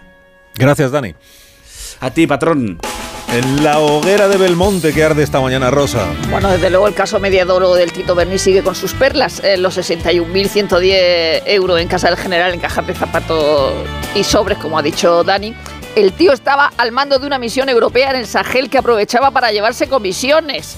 Gracias, Dani. A ti, patrón. En la hoguera de Belmonte que arde esta mañana, Rosa. Bueno, desde luego el caso mediador del Tito Berni sigue con sus perlas. Eh, los 61.110 euros en casa del general en cajas de zapatos y sobres, como ha dicho Dani. El tío estaba al mando de una misión europea en el Sahel que aprovechaba para llevarse comisiones.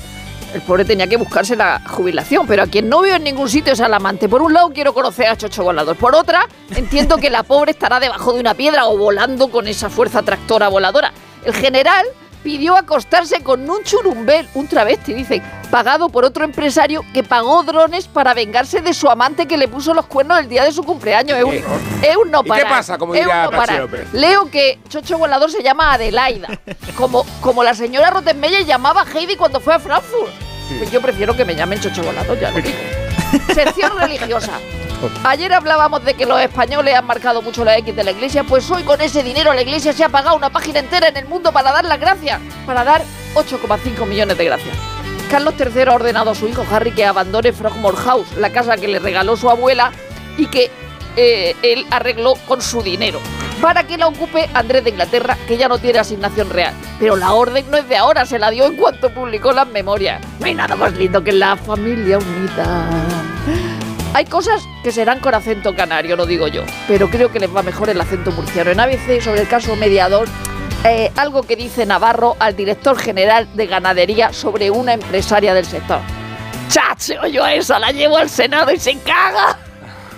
el pobre tenía que buscarse la jubilación, pero a quien no veo en ningún sitio es al amante. Por un lado quiero conocer a Chocho Volador, por otra entiendo que la pobre estará debajo de una piedra o volando con esa fuerza tractora voladora. El general pidió acostarse con un churumbel, un travesti, dice, pagado por otro empresario que pagó drones para vengarse de su amante que le puso los cuernos el día de su cumpleaños. Es un, es un no ¿Y qué pasa, como dirá no. López? Leo que Chocho Volador se llama Adelaida, como, como la señora Rottenmeier llamaba a Heidi cuando fue a Frankfurt. Pues yo prefiero que me llamen Chocho Volador, ya lo digo. Sección religiosa. Ayer hablábamos de que los españoles han marcado mucho la X de la iglesia, pues hoy con ese dinero la iglesia se ha pagado una página entera en el mundo para dar las gracias, para dar 8,5 millones de gracias. Carlos III ha ordenado a su hijo Harry que abandone Frogmore House, la casa que le regaló su abuela y que eh, él arregló con su dinero, para que la ocupe Andrés de Inglaterra, que ya no tiene asignación real. Pero la orden no es de ahora, se la dio en cuanto publicó las memorias. No hay nada más lindo que la familia unida. Hay cosas que serán con acento canario, no digo yo, pero creo que les va mejor el acento murciano. En ABC, sobre el caso mediador, eh, algo que dice Navarro al director general de ganadería sobre una empresaria del sector. ¡Chacho, yo a esa la llevo al Senado y se caga!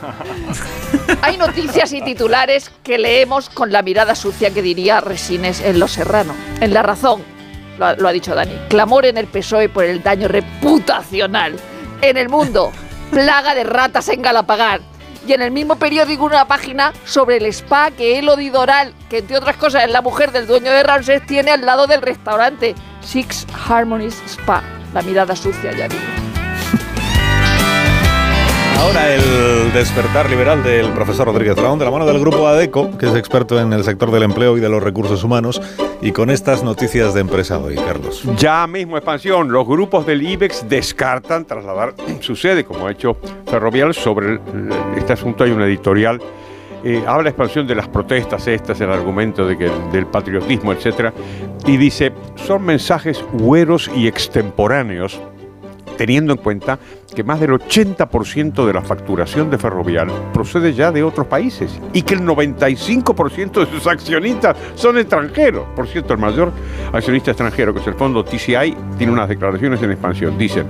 Hay noticias y titulares que leemos con la mirada sucia que diría Resines en Los Serrano. En La Razón, lo ha, lo ha dicho Dani, clamor en el PSOE por el daño reputacional. En El Mundo, plaga de ratas en Galapagar. Y en el mismo periódico una página sobre el spa que Elodie Doral, que entre otras cosas es la mujer del dueño de Ramses, tiene al lado del restaurante Six Harmonies Spa. La mirada sucia, ya digo. Ahora el despertar liberal del profesor Rodríguez Brown de la mano del grupo ADECO, que es experto en el sector del empleo y de los recursos humanos, y con estas noticias de empresa hoy, Carlos. Ya mismo expansión, los grupos del IBEX descartan trasladar su sede, como ha hecho Ferrovial, sobre este asunto hay un editorial. eh, habla expansión de las protestas estas, el argumento de que, del patriotismo, etcétera, y dice, son mensajes hueros y extemporáneos teniendo en cuenta que más del 80% de la facturación de Ferrovial procede ya de otros países y que el 95% de sus accionistas son extranjeros. Por cierto, el mayor accionista extranjero, que es el fondo TCI, tiene unas declaraciones en expansión. Dicen,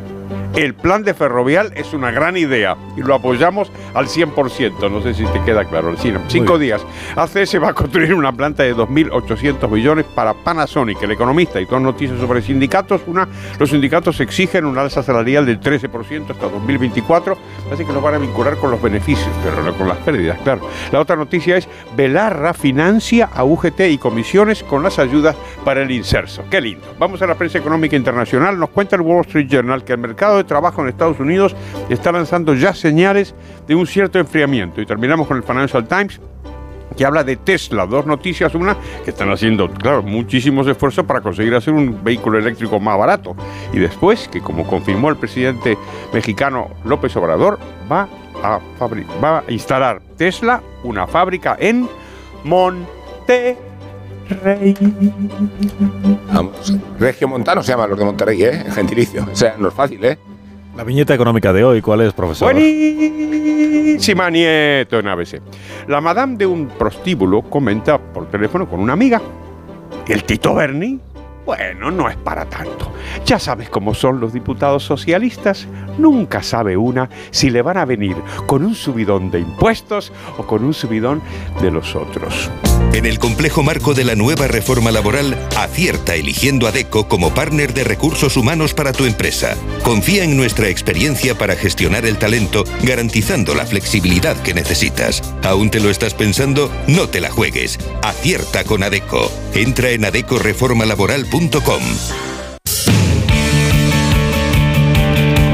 el plan de Ferrovial es una gran idea y lo apoyamos al 100%. No sé si te queda claro. Sí, no. Cinco días. ACS va a construir una planta de 2.800 millones para Panasonic. El economista y dos noticias sobre sindicatos. Una, los sindicatos exigen un alza salarial del 13% hasta 2024. Así que lo van a vincular con los beneficios, pero no con las pérdidas, claro. La otra noticia es Belarra financia a UGT y comisiones con las ayudas para el inserso. Qué lindo. Vamos a la prensa económica internacional. Nos cuenta el Wall Street Journal que el mercado de trabajo en Estados Unidos está lanzando ya señales de un cierto enfriamiento. Y terminamos con el Financial Times que habla de Tesla. Dos noticias. Una, que están haciendo, claro, muchísimos esfuerzos para conseguir hacer un vehículo eléctrico más barato. Y después, que como confirmó el presidente mexicano López Obrador, va a, va a instalar Tesla una fábrica en Monterrey. Vamos, Regio Montano se llama los de Monterrey, ¿eh? Gentilicio. O sea, no es fácil, ¿eh? La viñeta económica de hoy, ¿cuál es, profesor? Buenísima nieto en ABC. La madame de un prostíbulo comenta por teléfono con una amiga. ¿El Tito Berni? Bueno, no es para tanto. Ya sabes cómo son los diputados socialistas. Nunca sabe una si le van a venir con un subidón de impuestos o con un subidón de los otros. En el complejo marco de la nueva reforma laboral, acierta eligiendo a DECO como partner de recursos humanos para tu empresa. Confía en nuestra experiencia para gestionar el talento, garantizando la flexibilidad que necesitas. ¿Aún te lo estás pensando? No te la juegues. Acierta con ADECO. Entra en adecoreformalaboral.com www.radiomaría.com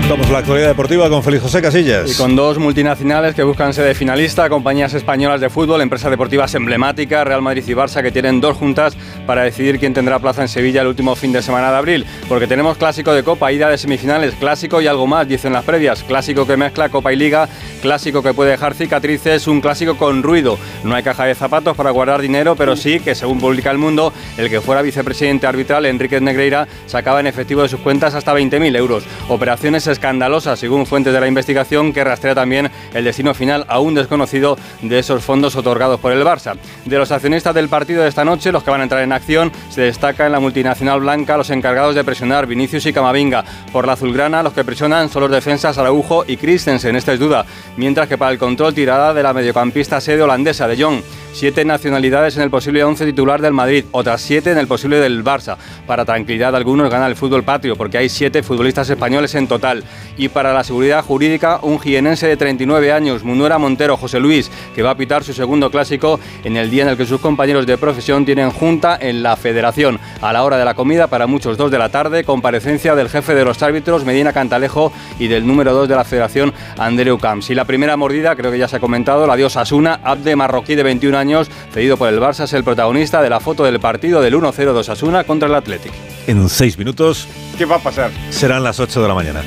Contamos la actualidad deportiva con Félix José Casillas. Y con dos multinacionales que buscan sede finalista, compañías españolas de fútbol, empresas deportivas emblemáticas, Real Madrid y Barça, que tienen dos juntas para decidir quién tendrá plaza en Sevilla el último fin de semana de abril. Porque tenemos clásico de Copa, ida de semifinales, clásico y algo más, dicen las previas. Clásico que mezcla Copa y Liga, clásico que puede dejar cicatrices, un clásico con ruido. No hay caja de zapatos para guardar dinero, pero sí que, según publica El Mundo, el que fuera vicepresidente arbitral, Enrique Negreira, sacaba en efectivo de sus cuentas hasta 20.000 euros. Operaciones escandalosa, según fuentes de la investigación, que rastrea también el destino final aún desconocido de esos fondos otorgados por el Barça. De los accionistas del partido de esta noche, los que van a entrar en acción, se destaca en la multinacional blanca los encargados de presionar Vinicius y Camavinga. Por la azulgrana, los que presionan son los defensas Araujo y Christensen, esta es duda, mientras que para el control tirada de la mediocampista sede holandesa de Jong. Siete nacionalidades en el posible 11 titular del Madrid, otras siete en el posible del Barça. Para tranquilidad algunos gana el fútbol patrio, porque hay siete futbolistas españoles en total. Y para la seguridad jurídica, un jienense de 39 años, Munuera Montero José Luis, que va a pitar su segundo clásico en el día en el que sus compañeros de profesión tienen junta en la federación. A la hora de la comida, para muchos dos de la tarde, comparecencia del jefe de los árbitros, Medina Cantalejo, y del número dos de la federación, Andreu Camps. Y la primera mordida, creo que ya se ha comentado, la dio Asuna, Abde Marroquí de 21 años cedido por el Barça, es el protagonista de la foto del partido del 1-0 de Osasuna contra el Athletic. En seis minutos. ¿Qué va a pasar? Serán las 8 de la mañana.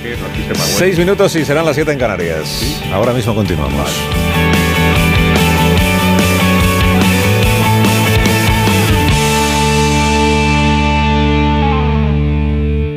Seis minutos y serán las 7 en Canarias. Ahora mismo continuamos.